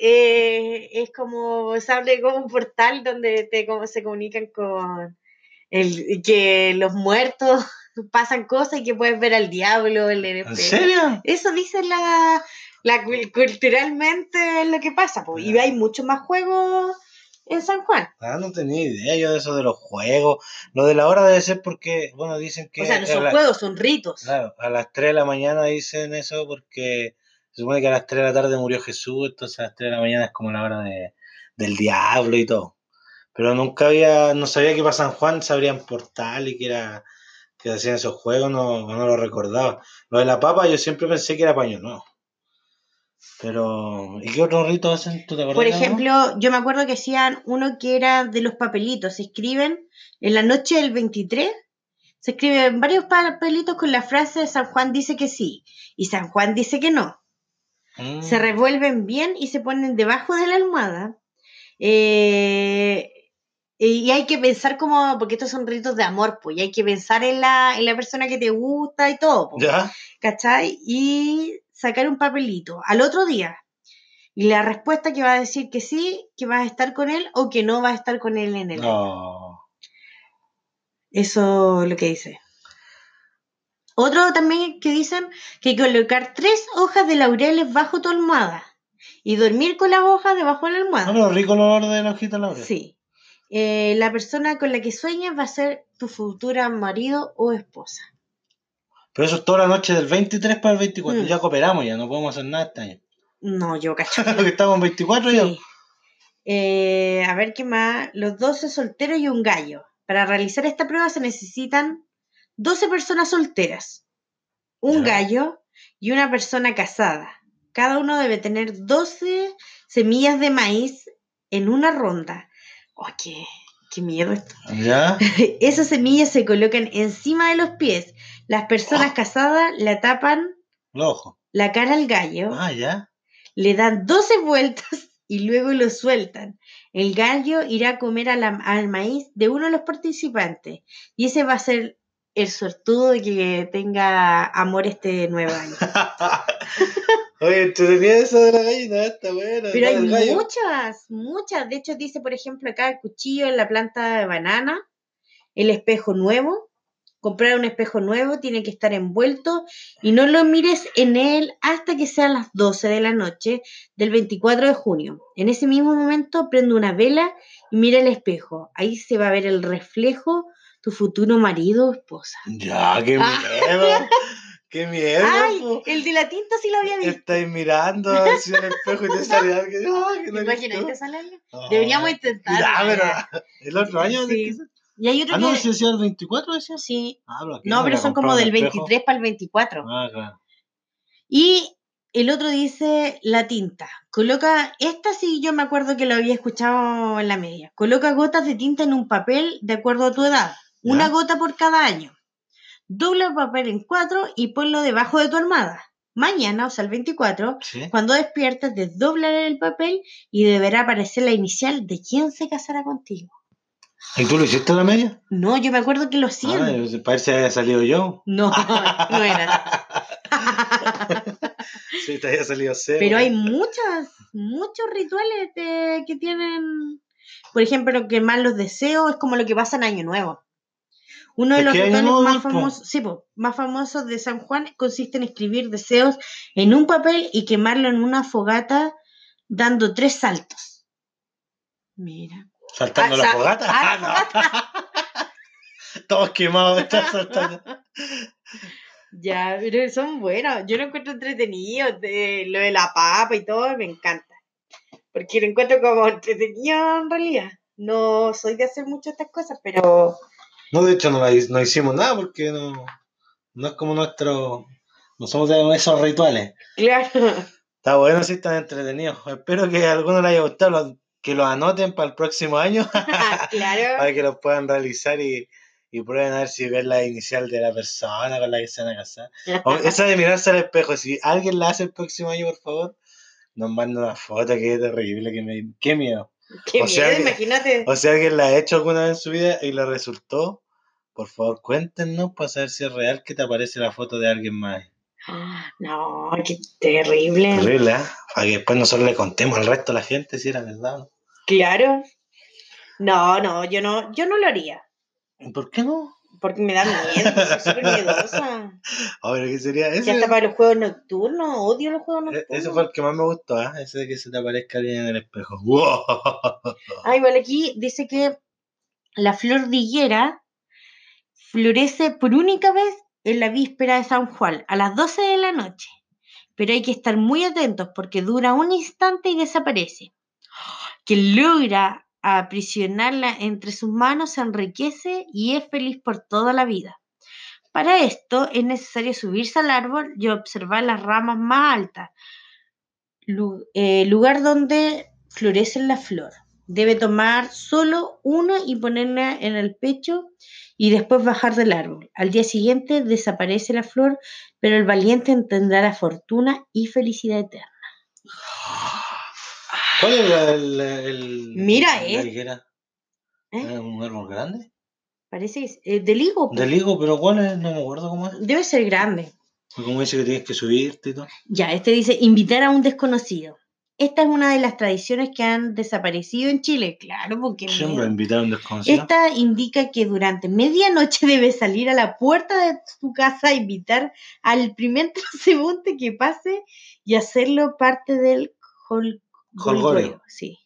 eh, es como, se abre como un portal donde te, como, se comunican con el, que los muertos pasan cosas y que puedes ver al diablo, el ¿En serio? Eso dice la, la cul- culturalmente lo que pasa, po, y hay muchos más juegos en San Juan. Ah, no tenía idea yo de eso de los juegos. Lo de la hora debe ser porque, bueno, dicen que O sea, no son juegos, son ritos. claro, a las 3 de la mañana dicen eso porque se supone que a las 3 de la tarde murió Jesús, entonces a las 3 de la mañana es como la hora de, del diablo y todo. Pero nunca había, no sabía que para San Juan se abrían portal y que era que hacían esos juegos, no, no lo recordaba. Lo de la papa yo siempre pensé que era paño nuevo. Pero, ¿y qué otro rito hacen? ¿Tú te? Por de ejemplo, yo me acuerdo que hacían uno que era de los papelitos. Se escriben en la noche del 23, se escriben varios papelitos con la frase San Juan dice que sí y San Juan dice que no. Mm. Se revuelven bien y se ponen debajo de la almohada. Eh, y hay que pensar como, porque estos son ritos de amor, pues, y hay que pensar en la, en la persona que te gusta y todo, pues. ¿Ya? ¿cachai? Y sacar un papelito al otro día. Y la respuesta que va a decir que sí, que vas a estar con él o que no vas a estar con él en el. No. Eso es lo que dice. Otro también que dicen que colocar tres hojas de laureles bajo tu almohada y dormir con las hojas debajo de la No, almohada. pero rico el olor de la hojita laurel. Sí. Eh, la persona con la que sueñas va a ser tu futura marido o esposa. Pero eso es toda la noche del 23 para el 24. Mm. Ya cooperamos, ya no podemos hacer nada este año. No, yo cacho. Porque estamos en 24 ya. Sí. Eh, a ver qué más. Los 12 solteros y un gallo. Para realizar esta prueba se necesitan 12 personas solteras, un gallo y una persona casada. Cada uno debe tener 12 semillas de maíz en una ronda. Oh, qué, qué miedo esto. ¿Ya? Esas semillas se colocan encima de los pies. Las personas Ah. casadas la tapan Los ojos. la cara al gallo Ah, ya. le dan 12 vueltas y luego lo sueltan. El gallo irá a comer a la- al maíz de uno de los participantes y ese va a ser el sortudo de que tenga amor este nuevo año. Oye, entretenía eso de la gallina, está buena. Pero hay muchas, muchas. De hecho, dice, por ejemplo, acá el cuchillo en la planta de banana, el espejo nuevo. Comprar un espejo nuevo tiene que estar envuelto y no lo mires en él hasta que sean las 12 de la noche del 24 de junio. En ese mismo momento prende una vela y mira el espejo. Ahí se va a ver el reflejo tu futuro marido o esposa. Ya, qué Ah. miedo. qué miedo. Ay, po. el de la tinta sí lo había visto. Estáis mirando hacia el espejo y te sale. Ay, no Imagínate, gustó. sale alguien. No. Deberíamos intentar. Ya, pero el otro año. Sí. Y hay otro Ah, no, que... si decía el 24, decía. Sí. Ah, pero No, pero son como del el espejo. 23 para el 24. Ah, claro. Y el otro dice la tinta. Coloca, esta sí yo me acuerdo que lo había escuchado en la media. Coloca gotas de tinta en un papel de acuerdo a tu edad. Una gota por cada año. Dobla el papel en cuatro y ponlo debajo de tu almohada. Mañana, o sea, el 24, Sí. cuando despiertes, desdoblaré el papel y deberá aparecer la inicial de quién se casará contigo. ¿Y tú lo hiciste en la media? No, yo me acuerdo que lo Ah, hacían. yo- parece que había salido yo. No, no era. sí, te había salido cero. Pero hay muchas, muchos rituales de- que tienen, por ejemplo, quemar los deseos es como lo que pasa en Año Nuevo. Uno de los rituales más famosos, sí, po, más famosos de San Juan consiste en escribir deseos en un papel y quemarlo en una fogata dando tres saltos. Mira. ¿Saltando Ah, la fogata? ah, Ah. Todos quemados, están saltando. Ya, pero son buenos. Yo lo encuentro entretenido. de- lo de la papa y todo, me encanta. Porque lo encuentro como entretenido en realidad. No soy de hacer muchas estas cosas, pero No, de hecho no, la no hicimos nada porque no, no es como nuestro... No somos de esos rituales. claro. Está bueno, sí, están entretenidos. Espero que a alguno le haya gustado, que lo anoten para el próximo año, claro. para que lo puedan realizar y, y prueben a ver si ven la inicial de la persona con la que se van a casar. O esa de mirarse al espejo, si alguien la hace el próximo año, por favor, nos manda una foto, que es terrible, que me, qué miedo. Qué o sea miedo, que- imagínate. O si alguien la ha hecho alguna vez en su vida y le resultó, por favor cuéntenos para saber si es real que te aparece la foto de alguien más. No, qué terrible. Terrible, ¿eh? Para que después nosotros le contemos al resto de la gente si era verdad. Claro. No, no, yo no, yo no lo haría. ¿Por qué no? Porque me da miedo, soy súper miedosa. A ver, ¿qué sería Y ese? hasta para los juegos nocturnos, odio los juegos E- nocturnos. Ese fue el que más me gustó, ¿eh? Ese de que se te aparezca alguien en el espejo. ¡Wow! Ah, igual aquí dice que la flor de higuera florece por única vez en la víspera de San Juan, a las 12 de la noche. Pero hay que estar muy atentos porque dura un instante y desaparece. Quien logra aprisionarla entre sus manos se enriquece y es feliz por toda la vida. Para esto es necesario subirse al árbol y observar las ramas más altas, eh, lugar donde florece la flor. Debe tomar solo uno y ponerla en el pecho y después bajar del árbol. Al día siguiente desaparece la flor, pero el valiente tendrá la fortuna y felicidad eterna. ¿Cuál es el, el- Mira, la eh. ¿Eh? ¿Es un árbol grande? Parece que es eh, del higo. pues. Del higo, pero ¿cuál es? No me acuerdo cómo es. Debe ser grande. Como dice que tienes que subirte y todo. Ya, este dice invitar a un desconocido. Esta es una de las tradiciones que han desaparecido en Chile. Claro, porque Siempre miedo. invitar a un desconocido. Esta indica que durante medianoche debes salir a la puerta de tu casa a invitar al primer transeúnte que pase y hacerlo parte del hol- Holgorio. Sí.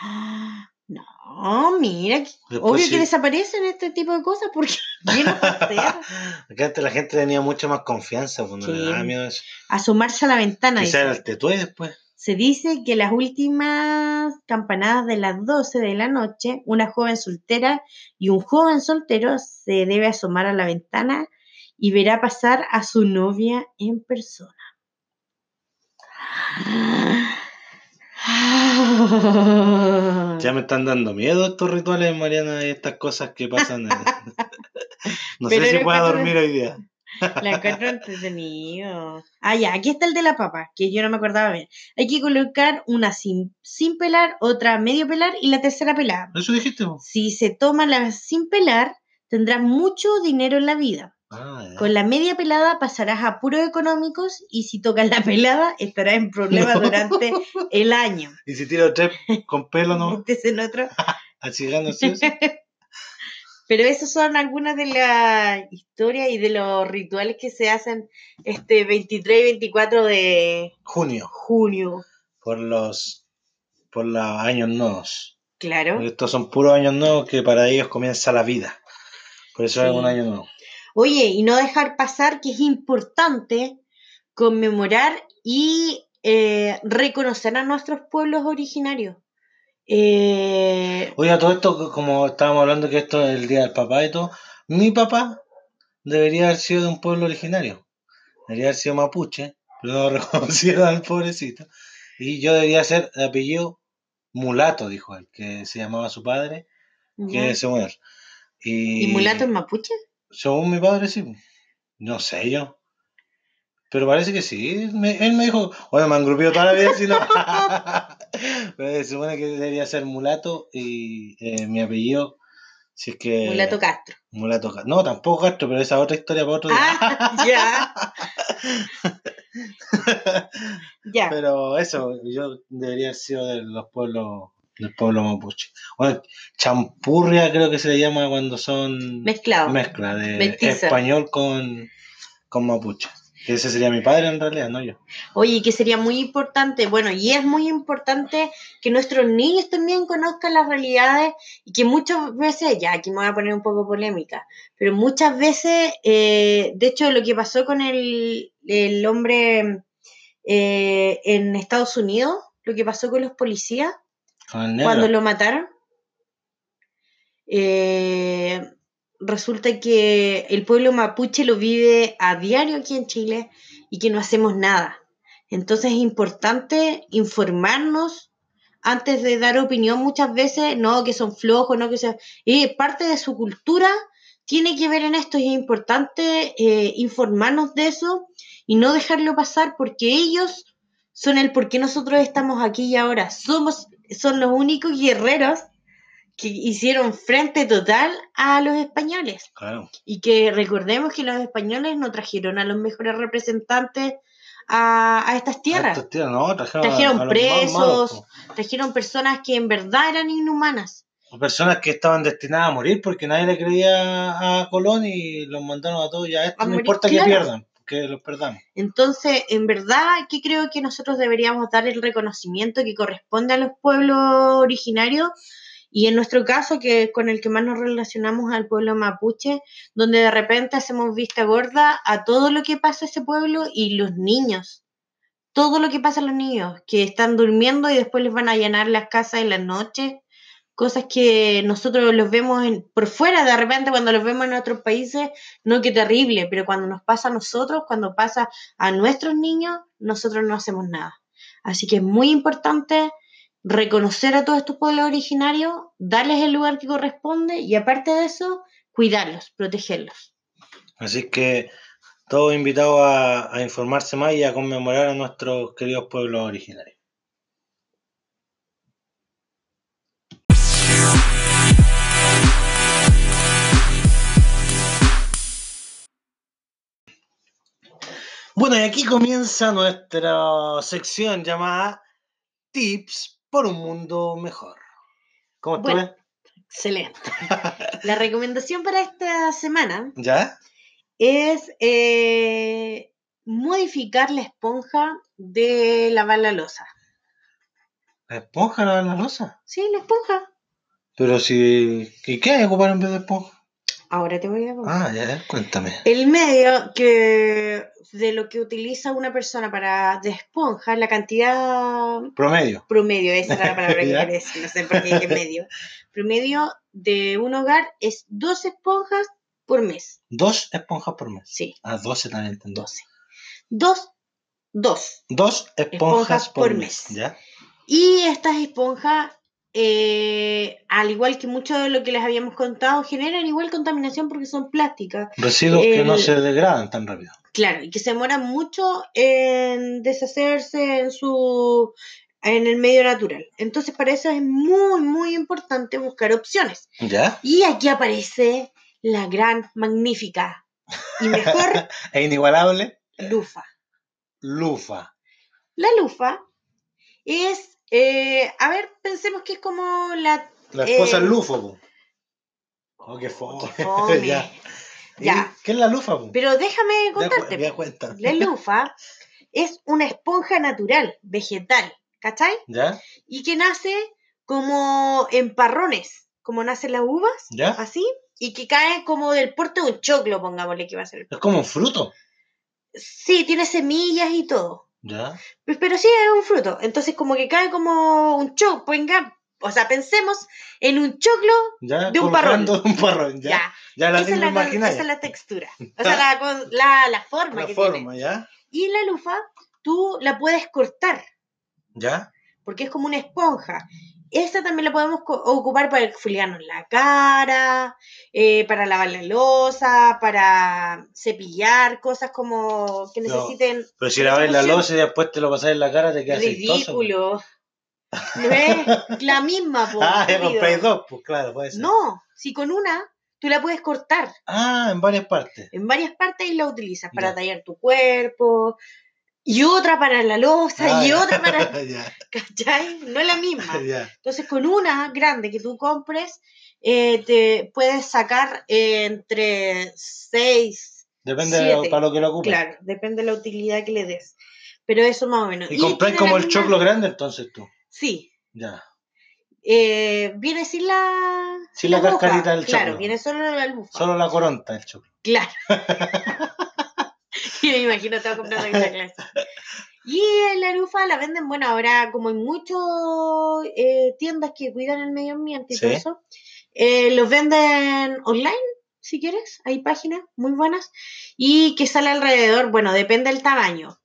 Ah, No, mira, Después obvio sí. que desaparecen este tipo de cosas porque ¿quién los va a hacer? Porque antes la gente tenía mucha más confianza, pues no le Sí. daba miedo eso. asomarse a la ventana. Quizá dice. era el tetué después. Se dice que las últimas campanadas de las 12 de la noche, una joven soltera y un joven soltero se debe asomar a la ventana y verá pasar a su novia en persona. Ya me están dando miedo estos rituales, Mariana, y estas cosas que pasan. no Pero sé si encuentro- dormir hoy día. La encuentro entretenido. Ah, ya, aquí está el de la papa, que yo no me acordaba bien. Hay que colocar una sin, sin pelar, otra medio pelar y la tercera pelada. Eso dijiste. Si se toma la sin pelar, tendrás mucho dinero en la vida. Ah. Con la media pelada pasarás a apuros económicos y si tocas la pelada estarás en problemas No. durante el año. Y si tiro tres con pelo, ¿no? Este es en otro. Así. Pero esas son algunas de las historias y de los rituales que se hacen este 23 y 24 de Junio, junio. por los, por los años nuevos. Claro. Porque Estos son puros años nuevos que para ellos comienza la vida. Por eso Sí. es un año nuevo. Oye, y no dejar pasar que es importante conmemorar y eh, reconocer a nuestros pueblos originarios. Eh, Oiga, todo esto, como estábamos hablando que esto es el día del papá y todo, mi papá debería haber sido de un pueblo originario. Debería haber sido mapuche, pero no reconocieron al pobrecito. Y yo debería ser de apellido mulato, dijo él, que se llamaba su padre, que es señor. Y, ¿Y mulato en mapuche? Según mi padre, sí. No sé yo. Pero parece que sí. Me- él me dijo, bueno, me han grupido toda la vida, si no. Pero se supone que debería ser mulato y eh, mi apellido, si es que... Mulato Castro. Mulato Ca- No, tampoco Castro, pero esa otra historia para otro día. Ah, ya. Ya. Pero eso, yo debería haber sido de los pueblos, del pueblo mapuche. Bueno, champurria creo que se le llama cuando son... Mezclado. mezcla de Mestiza. español con, con mapuche. Que ese sería mi padre en realidad, no yo. Oye, que sería muy importante, bueno, y es muy importante que nuestros niños también conozcan las realidades y que muchas veces, ya aquí me voy a poner un poco polémica, pero muchas veces, eh, de hecho, lo que pasó con el, el hombre eh, en Estados Unidos, lo que pasó con los policías Con cuando lo mataron, eh, resulta que el pueblo mapuche lo vive a diario aquí en Chile y que no hacemos nada. Entonces es importante informarnos antes de dar opinión muchas veces, no que son flojos, no que sea... Y parte de su cultura tiene que ver en esto y es importante eh, informarnos de eso y no dejarlo pasar porque ellos son el por qué nosotros estamos aquí y ahora. Somos, son los únicos guerreros que hicieron frente total a los españoles. Claro. Y que recordemos que los españoles no trajeron a los mejores representantes a, a estas tierras. Estos tíos, no, trajeron, a- Trajeron a más malos, presos. Trajeron personas que en verdad eran inhumanas. personas que estaban destinadas a morir porque nadie le creía a Colón y los mandaron a todos. Ya, esto A no morir, importa claro. que pierdan, que los perdamos. Entonces, en verdad, que creo que nosotros deberíamos dar el reconocimiento que corresponde a los pueblos originarios y en nuestro caso, que con el que más nos relacionamos al pueblo mapuche, donde de repente hacemos vista gorda a todo lo que pasa a ese pueblo y los niños. Todo lo que pasa a los niños, que están durmiendo y después les van a allanar las casas en la noche. Cosas que nosotros los vemos por fuera, de repente cuando los vemos en otros países, no que terrible, pero cuando nos pasa a nosotros, cuando pasa a nuestros niños, nosotros no hacemos nada. Así que es muy importante reconocer a todos estos pueblos originarios, darles el lugar que corresponde y aparte de eso, cuidarlos, protegerlos. Así que todos invitados a, a informarse más y a conmemorar a nuestros queridos pueblos originarios. Bueno, y aquí comienza nuestra sección llamada Tips por un mundo mejor. ¿Cómo estuve? Bueno. Excelente. La recomendación para esta semana ¿Ya? es eh, modificar la esponja de lavar la losa. ¿La esponja la la losa? Sí, la esponja. Pero si... ¿Y qué hay que ocupar en vez de esponja? Ahora te voy a contar. Ah, ya, cuéntame. El medio que de lo que utiliza una persona para de esponja, la cantidad Promedio. promedio, esa era la palabra que quería decir, no sé por qué dije medio. Promedio de un hogar es dos esponjas por mes. Dos esponjas por mes. Sí, Ah, 12 también entendí. 12. Dos, dos. Dos esponjas, Esponjas por, por mes. mes. ¿Ya? Y estas esponjas, eh, al igual que mucho de lo que les habíamos contado, generan igual contaminación porque son plásticas. Residuos que no se degradan tan rápido. Claro, y que se demoran mucho en deshacerse en su en el medio natural. Entonces, para eso es muy, muy importante buscar opciones. ¿Ya? Y aquí aparece la gran, magnífica y mejor Es inigualable. lufa. Lufa. La lufa es, eh, a ver, pensemos que es como la... La Eh, esposa es lufo, po. Oh, qué fome. qué fome. ya. ¿Y Ya. ¿Qué es la lufa, po? Pero déjame contarte. cuenta. La lufa es una esponja natural, vegetal, ¿cachai? ¿Ya? Y que nace como en parrones, como nacen las uvas, ¿Ya? así, y que cae como del porte de un choclo, pongámosle que va a ser. Es como un fruto. Sí, tiene semillas y todo. ¿Ya? Pues, Pero sí es un fruto. Entonces como que cae como un choclo. Venga, o sea, pensemos en un choclo. ¿Ya? De un parrón. Ya. ¿Ya? Ya, la esa, es la, esa es la textura. O sea, la, la, la forma La que forma, tiene. ¿ya? Y la lufa, tú la puedes cortar, ¿Ya? porque es como una esponja. Esta también la podemos ocupar para exfoliarnos la cara, eh, para lavar la losa, para cepillar, cosas como que No, necesiten Pero si la ves la losa y después te lo pasas en la cara, te queda aceitoso. ridículo. ¿No es? La misma, po, Ah, compráis dos, pues claro, puede ser. No, si con una tú la puedes cortar Ah, en varias partes. en varias partes y la utilizas para Ya. tallar tu cuerpo, y otra para la losa, Ah, y ya. otra para. No es la misma. Entonces, con una grande que tú compres, eh, te puedes sacar eh, entre 6, Depende de lo- para lo que lo ocupes. claro, depende de la utilidad que le des. Pero eso más o menos. Y compráis tiene como el misma- choclo grande entonces tú. Sí. Ya. Eh, viene sin la. Sin la cascarita del Claro, choclo. viene solo la albufa. Solo la coronta el choclo. Claro. me imagino todo comprando clase. Y la arufa la venden, bueno, ahora como hay muchas tiendas que cuidan el medio ambiente y todo eso, eh, los venden online, si quieres, hay páginas muy buenas, y que sale alrededor, bueno, depende del tamaño.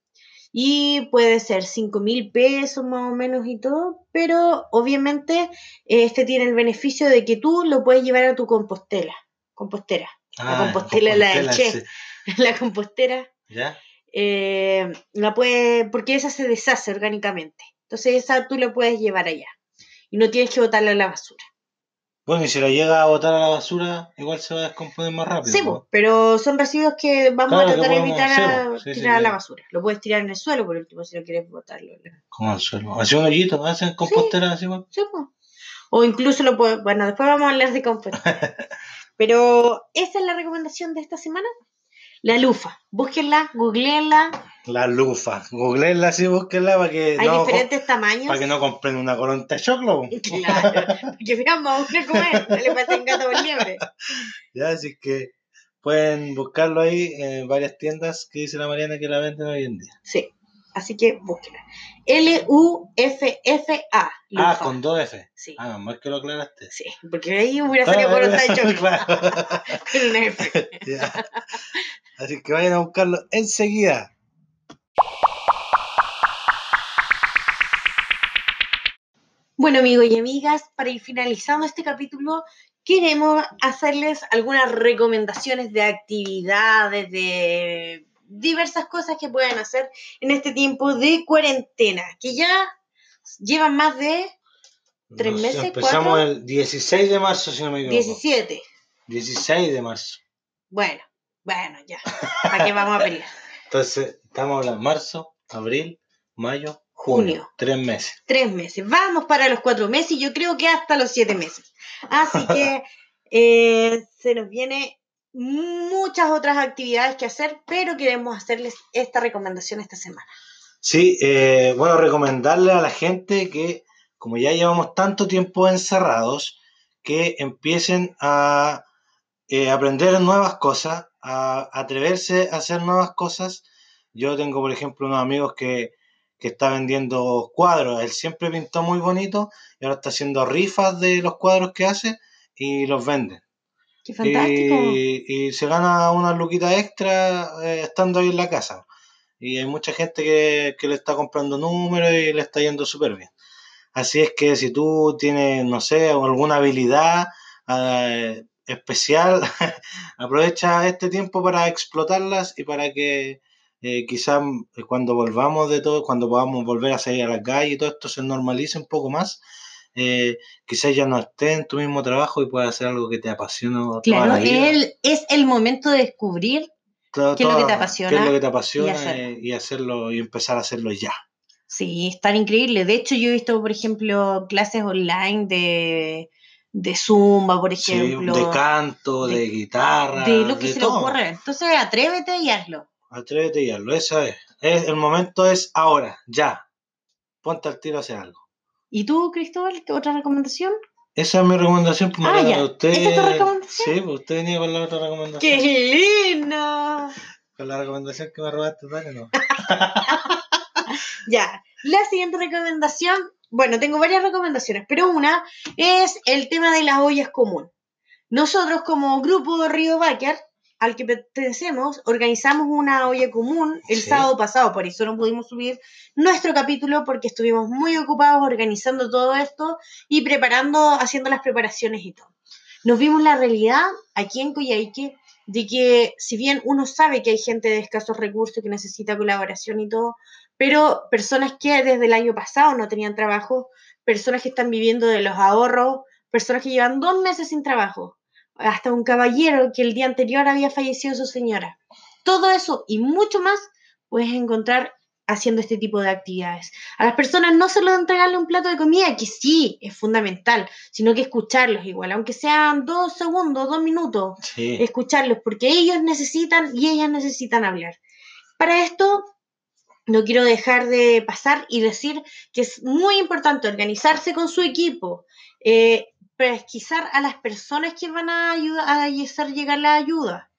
Y puede ser 5 mil pesos más o menos y todo, pero obviamente este tiene el beneficio de que tú lo puedes llevar a tu compostela. Compostera. La compostela, la del compostela, Che. sí. la compostera, ¿Ya? eh, la puede, porque esa se deshace orgánicamente. Entonces esa tú la puedes llevar allá. Y no tienes que botarla a la basura. Bueno, y si la llega a botar a la basura, igual se va a descomponer más rápido. Sí, pero son residuos que vamos Claro, a tratar de evitar hacer, a sí, tirar a la basura. Lo puedes tirar en el suelo por último si no quieres botarlo. Como al suelo. Hace un hoyito, hacen compostera así. Sí, po. O incluso lo puedes, bueno, después vamos a hablar de composta. pero esa es la recomendación de esta semana. La lufa. Búsquenla, googleenla. La lufa. Googleenla así, búsquenla para que, Hay no, diferentes tamaños. para que no compren una coronta de choclo. Claro, porque veamos a buscar cómo es, no le pasen gato por liebre. Ya, así que pueden buscarlo ahí en varias tiendas que dice la Mariana que la venden hoy en día. Sí, así que búsquela. L-U-F-F-A. Ah, con dos F. Sí, Ah, más que lo aclaraste. sí, porque ahí hubiera salido por de choque Claro. con una F. Ya. Así que vayan a buscarlo enseguida. Bueno, amigos y amigas, para ir finalizando este capítulo, queremos hacerles algunas recomendaciones de actividades, de diversas cosas que pueden hacer en este tiempo de cuarentena, que ya llevan más de ¿Tres Nos- meses, Empezamos cuatro? el 16 de marzo, si no me equivoco. 17. 16 de marzo. Bueno, bueno, ya. ¿Para qué vamos a pelear? Entonces, estamos hablando marzo, abril, mayo, junio. Junio. Tres meses. Tres meses. Vamos para los cuatro meses y yo creo que hasta los siete meses. Así que eh, se nos viene muchas otras actividades que hacer, pero queremos hacerles esta recomendación esta semana. Sí, eh, bueno, recomendarle a la gente que, como ya llevamos tanto tiempo encerrados, que empiecen a eh, aprender nuevas cosas, a atreverse a hacer nuevas cosas. Yo tengo, por ejemplo, unos amigos que, que está vendiendo cuadros. Él siempre pintó muy bonito y ahora está haciendo rifas de los cuadros que hace y los vende. ¡Qué fantástico! Y, y se gana una luquita extra eh, estando ahí en la casa. Y hay mucha gente que, que le está comprando números y le está yendo súper bien. Así es que si tú tienes, no sé, alguna habilidad eh, especial, aprovecha este tiempo para explotarlas y para que eh, quizás cuando volvamos de todo, cuando podamos volver a salir a la calle y todo esto se normalice un poco más, eh, quizás ya no estés en tu mismo trabajo y puedas hacer algo que te apasiona. Claro, él, es el momento de descubrir Todo- qué es lo que te apasiona qué es lo que te y hacerlo. eh, y hacerlo y empezar a hacerlo ya. Sí, es tan increíble. De hecho, yo he visto, por ejemplo, clases online de, de Zumba, por Sí, ejemplo. de canto, de, de- guitarra, de lo que de se todo. le ocurre. Entonces, atrévete y hazlo. Atrévete y hazlo, esa es. Es- El momento es ahora, ya. Ponte al tiro a hacer algo. ¿Y tú, Cristóbal, otra recomendación? Esa es mi recomendación. Pues, Ah, ya. Usted, ¿Esa es tu recomendación? Sí, pues usted venía con la otra recomendación. ¡Qué lindo! Con la recomendación que me robaste, dale, no. Ya, la siguiente recomendación, bueno, tengo varias recomendaciones, pero una es el tema de las ollas común. Nosotros como grupo de Río Báquer, al que pertenecemos, organizamos una olla común el Sí. sábado pasado, por eso no pudimos subir nuestro capítulo porque estuvimos muy ocupados organizando todo esto y preparando, haciendo las preparaciones y todo. Nos vimos la realidad aquí en Coyhaique de que si bien uno sabe que hay gente de escasos recursos que necesita colaboración y todo, pero personas que desde el año pasado no tenían trabajo, personas que están viviendo de los ahorros, personas que llevan dos meses sin trabajo, hasta un caballero que el día anterior había fallecido su señora. Todo eso y mucho más puedes encontrar haciendo este tipo de actividades. A las personas no solo entregarle un plato de comida, que sí es fundamental, sino que escucharlos igual, aunque sean dos segundos, dos minutos, Sí. escucharlos, porque ellos necesitan y ellas necesitan hablar. Para esto, no quiero dejar de pasar y decir que es muy importante organizarse con su equipo, eh, pesquisar a las personas que van a, ayudar, a hacer llegar la ayuda.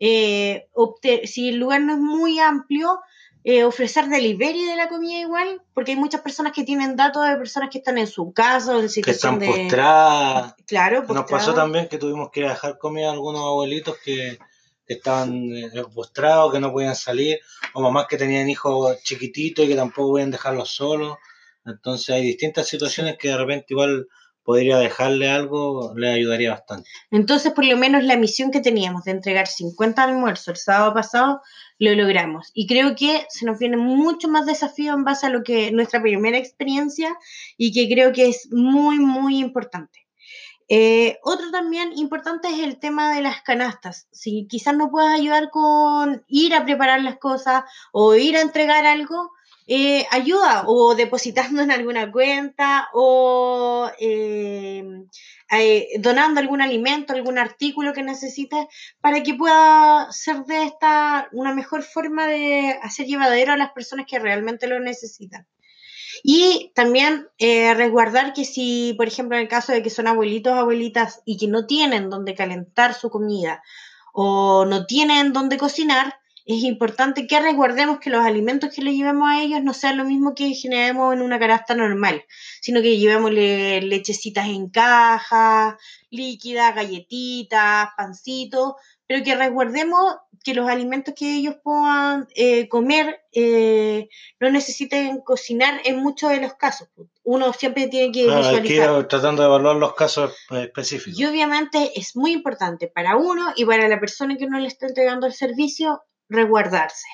Eh, si el lugar no es muy amplio, eh, ofrecer delivery de la comida igual, porque hay muchas personas que tienen datos de personas que están en su casa o en Que están de... postradas. Claro, Nos pasó también que tuvimos que dejar comida a algunos abuelitos que, que estaban eh, postrados, que no podían salir, o mamás que tenían hijos chiquititos y que tampoco podían dejarlos solos. Entonces hay distintas situaciones que de repente igual podría dejarle algo, le ayudaría bastante. Entonces, por lo menos la misión que teníamos de entregar 50 almuerzos el sábado pasado, lo logramos. Y creo que se nos viene mucho más desafío en base a lo que nuestra primera experiencia y que creo que es muy, muy importante. Eh, otro también importante es el tema de las canastas. Si quizás no puedas ayudar con ir a preparar las cosas o ir a entregar algo, eh, ayuda o depositando en alguna cuenta o eh, eh, donando algún alimento, algún artículo que necesites para que pueda ser de esta una mejor forma de hacer llevadero a las personas que realmente lo necesitan. Y también eh, resguardar que si, por ejemplo, en el caso de que son abuelitos o abuelitas y que no tienen donde calentar su comida o no tienen donde cocinar, es importante que resguardemos que los alimentos que le llevemos a ellos no sean lo mismo que generemos en una canasta normal, sino que llevémosle lechecitas en caja, líquidas, galletitas, pancitos, pero que resguardemos que los alimentos que ellos puedan eh, comer eh, no necesiten cocinar en muchos de los casos. Uno siempre tiene que Claro, hay que visualizar. ir tratando de evaluar los casos eh, específicos. Y obviamente es muy importante para uno y para la persona que no le está entregando el servicio resguardarse.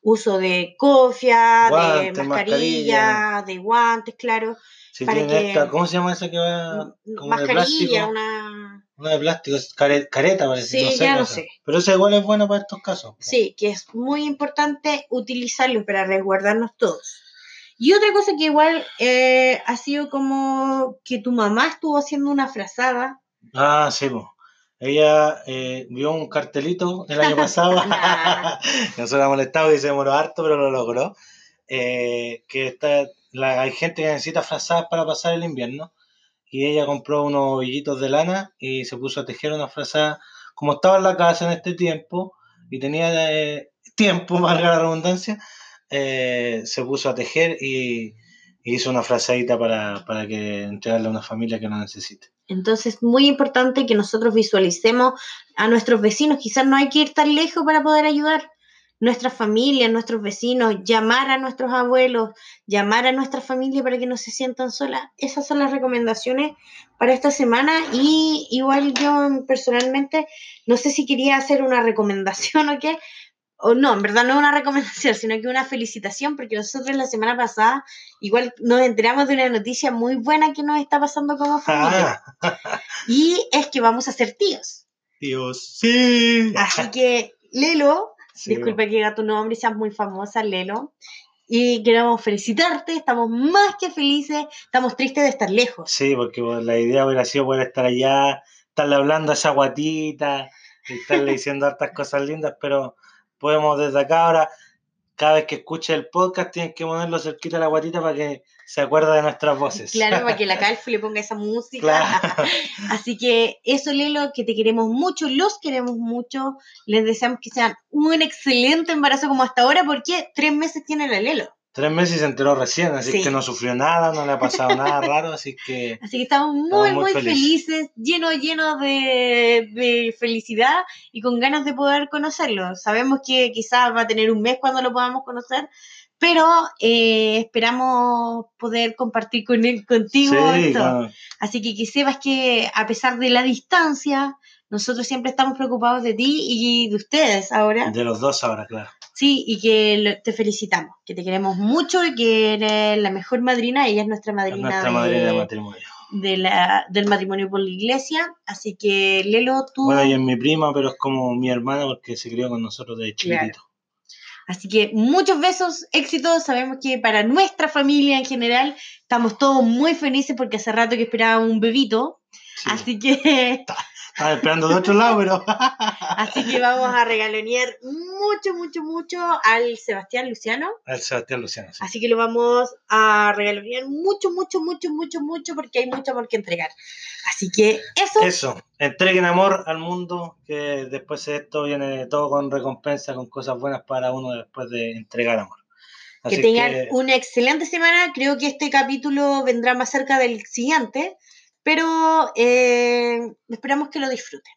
Uso de cofia, de mascarilla, mascarilla. de guantes, claro. Si para que- esta, ¿cómo se llama esa que va como mascarilla, una... Una de plástico, es care- careta parece. Sí, no sé ya no sé. Pero esa igual es buena para estos casos. Sí, que es muy importante utilizarlo para resguardarnos todos. Y otra cosa que igual eh, ha sido como que tu mamá estuvo haciendo una frazada. Ah, sí, pues. Ella eh, vio un cartelito el año pasado. Nosotros la molestamos y se demoró harto, pero lo logró. Eh, que está, la- hay gente que necesita frazadas para pasar el invierno. Y ella compró unos ovillitos de lana y se puso a tejer una frazada. Como estaba en la casa en este tiempo y tenía eh, tiempo, valga la redundancia, eh, se puso a tejer y, y hizo una frazadita para, para que entregarle a una familia que lo necesite. Entonces, muy importante que nosotros visualicemos a nuestros vecinos. Quizás no hay que ir tan lejos para poder ayudar. Nuestras familias, nuestros vecinos, llamar a nuestros abuelos, llamar a nuestra familia para que no se sientan solas. Esas son las recomendaciones para esta semana. Y igual yo personalmente, no sé si quería hacer una recomendación o qué, o no, en verdad no es una recomendación, sino que una felicitación, porque nosotros la semana pasada igual nos enteramos de una noticia muy buena que nos está pasando como familia. Ah, Y es que vamos a ser tíos. Dios, sí. Así que, Lelo, Sí, disculpa que diga tu nombre, seas muy famosa, Lelo. Y queremos felicitarte, estamos más que felices, estamos tristes de estar lejos. Sí, porque la idea hubiera sido poder estar allá, estarle hablando a esa guatita, y estarle diciendo hartas cosas lindas, pero podemos desde acá ahora, cada vez que escuche el podcast, tienes que ponerlo cerquita a la guatita para que se acuerde de nuestras voces. Claro, para que la Calf le ponga esa música. Claro. Así que eso, Lelo, que te queremos mucho, los queremos mucho. Les deseamos que sean un excelente embarazo como hasta ahora, porque tres meses tiene la Lelo. Tres meses se enteró recién, así Sí. que no sufrió nada, no le ha pasado nada raro, así que Así que estamos muy, Estamos muy muy felices. felices, llenos, llenos de, de felicidad y con ganas de poder conocerlo. Sabemos que quizás va a tener un mes cuando lo podamos conocer, pero eh, esperamos poder compartir con él, contigo sí, esto. con- Así que que sepas que a pesar de la distancia, nosotros siempre estamos preocupados de ti y de ustedes ahora. de los dos ahora, claro. Sí, y que te felicitamos, que te queremos mucho y que eres la mejor madrina. Ella es nuestra Es madrina, nuestra de, madrina de matrimonio. de la, del matrimonio por la iglesia. Así que, Lelo, tú. Bueno, ella es mi prima, pero es como mi hermana porque se crió con nosotros desde Claro. chiquitito. Así que muchos besos, éxitos. Sabemos que para nuestra familia en general estamos todos muy felices porque hace rato que esperábamos un bebito. Sí. Así que Estaba esperando de otro lado, pero. Así que vamos a regalonear mucho, mucho, mucho al Sebastián Luciano. El Sebastián Luciano. sí. Así que lo vamos a regalonear mucho, mucho, mucho, mucho, mucho, porque hay mucho amor que entregar. Así que eso, Eso, entreguen amor al mundo, que después de esto viene todo con recompensa, con cosas buenas para uno después de entregar amor. que tengan que, una excelente semana. Creo que este capítulo vendrá más cerca del siguiente, pero eh, esperamos que lo disfruten.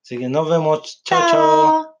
así que nos vemos. Chao, chao. Chao.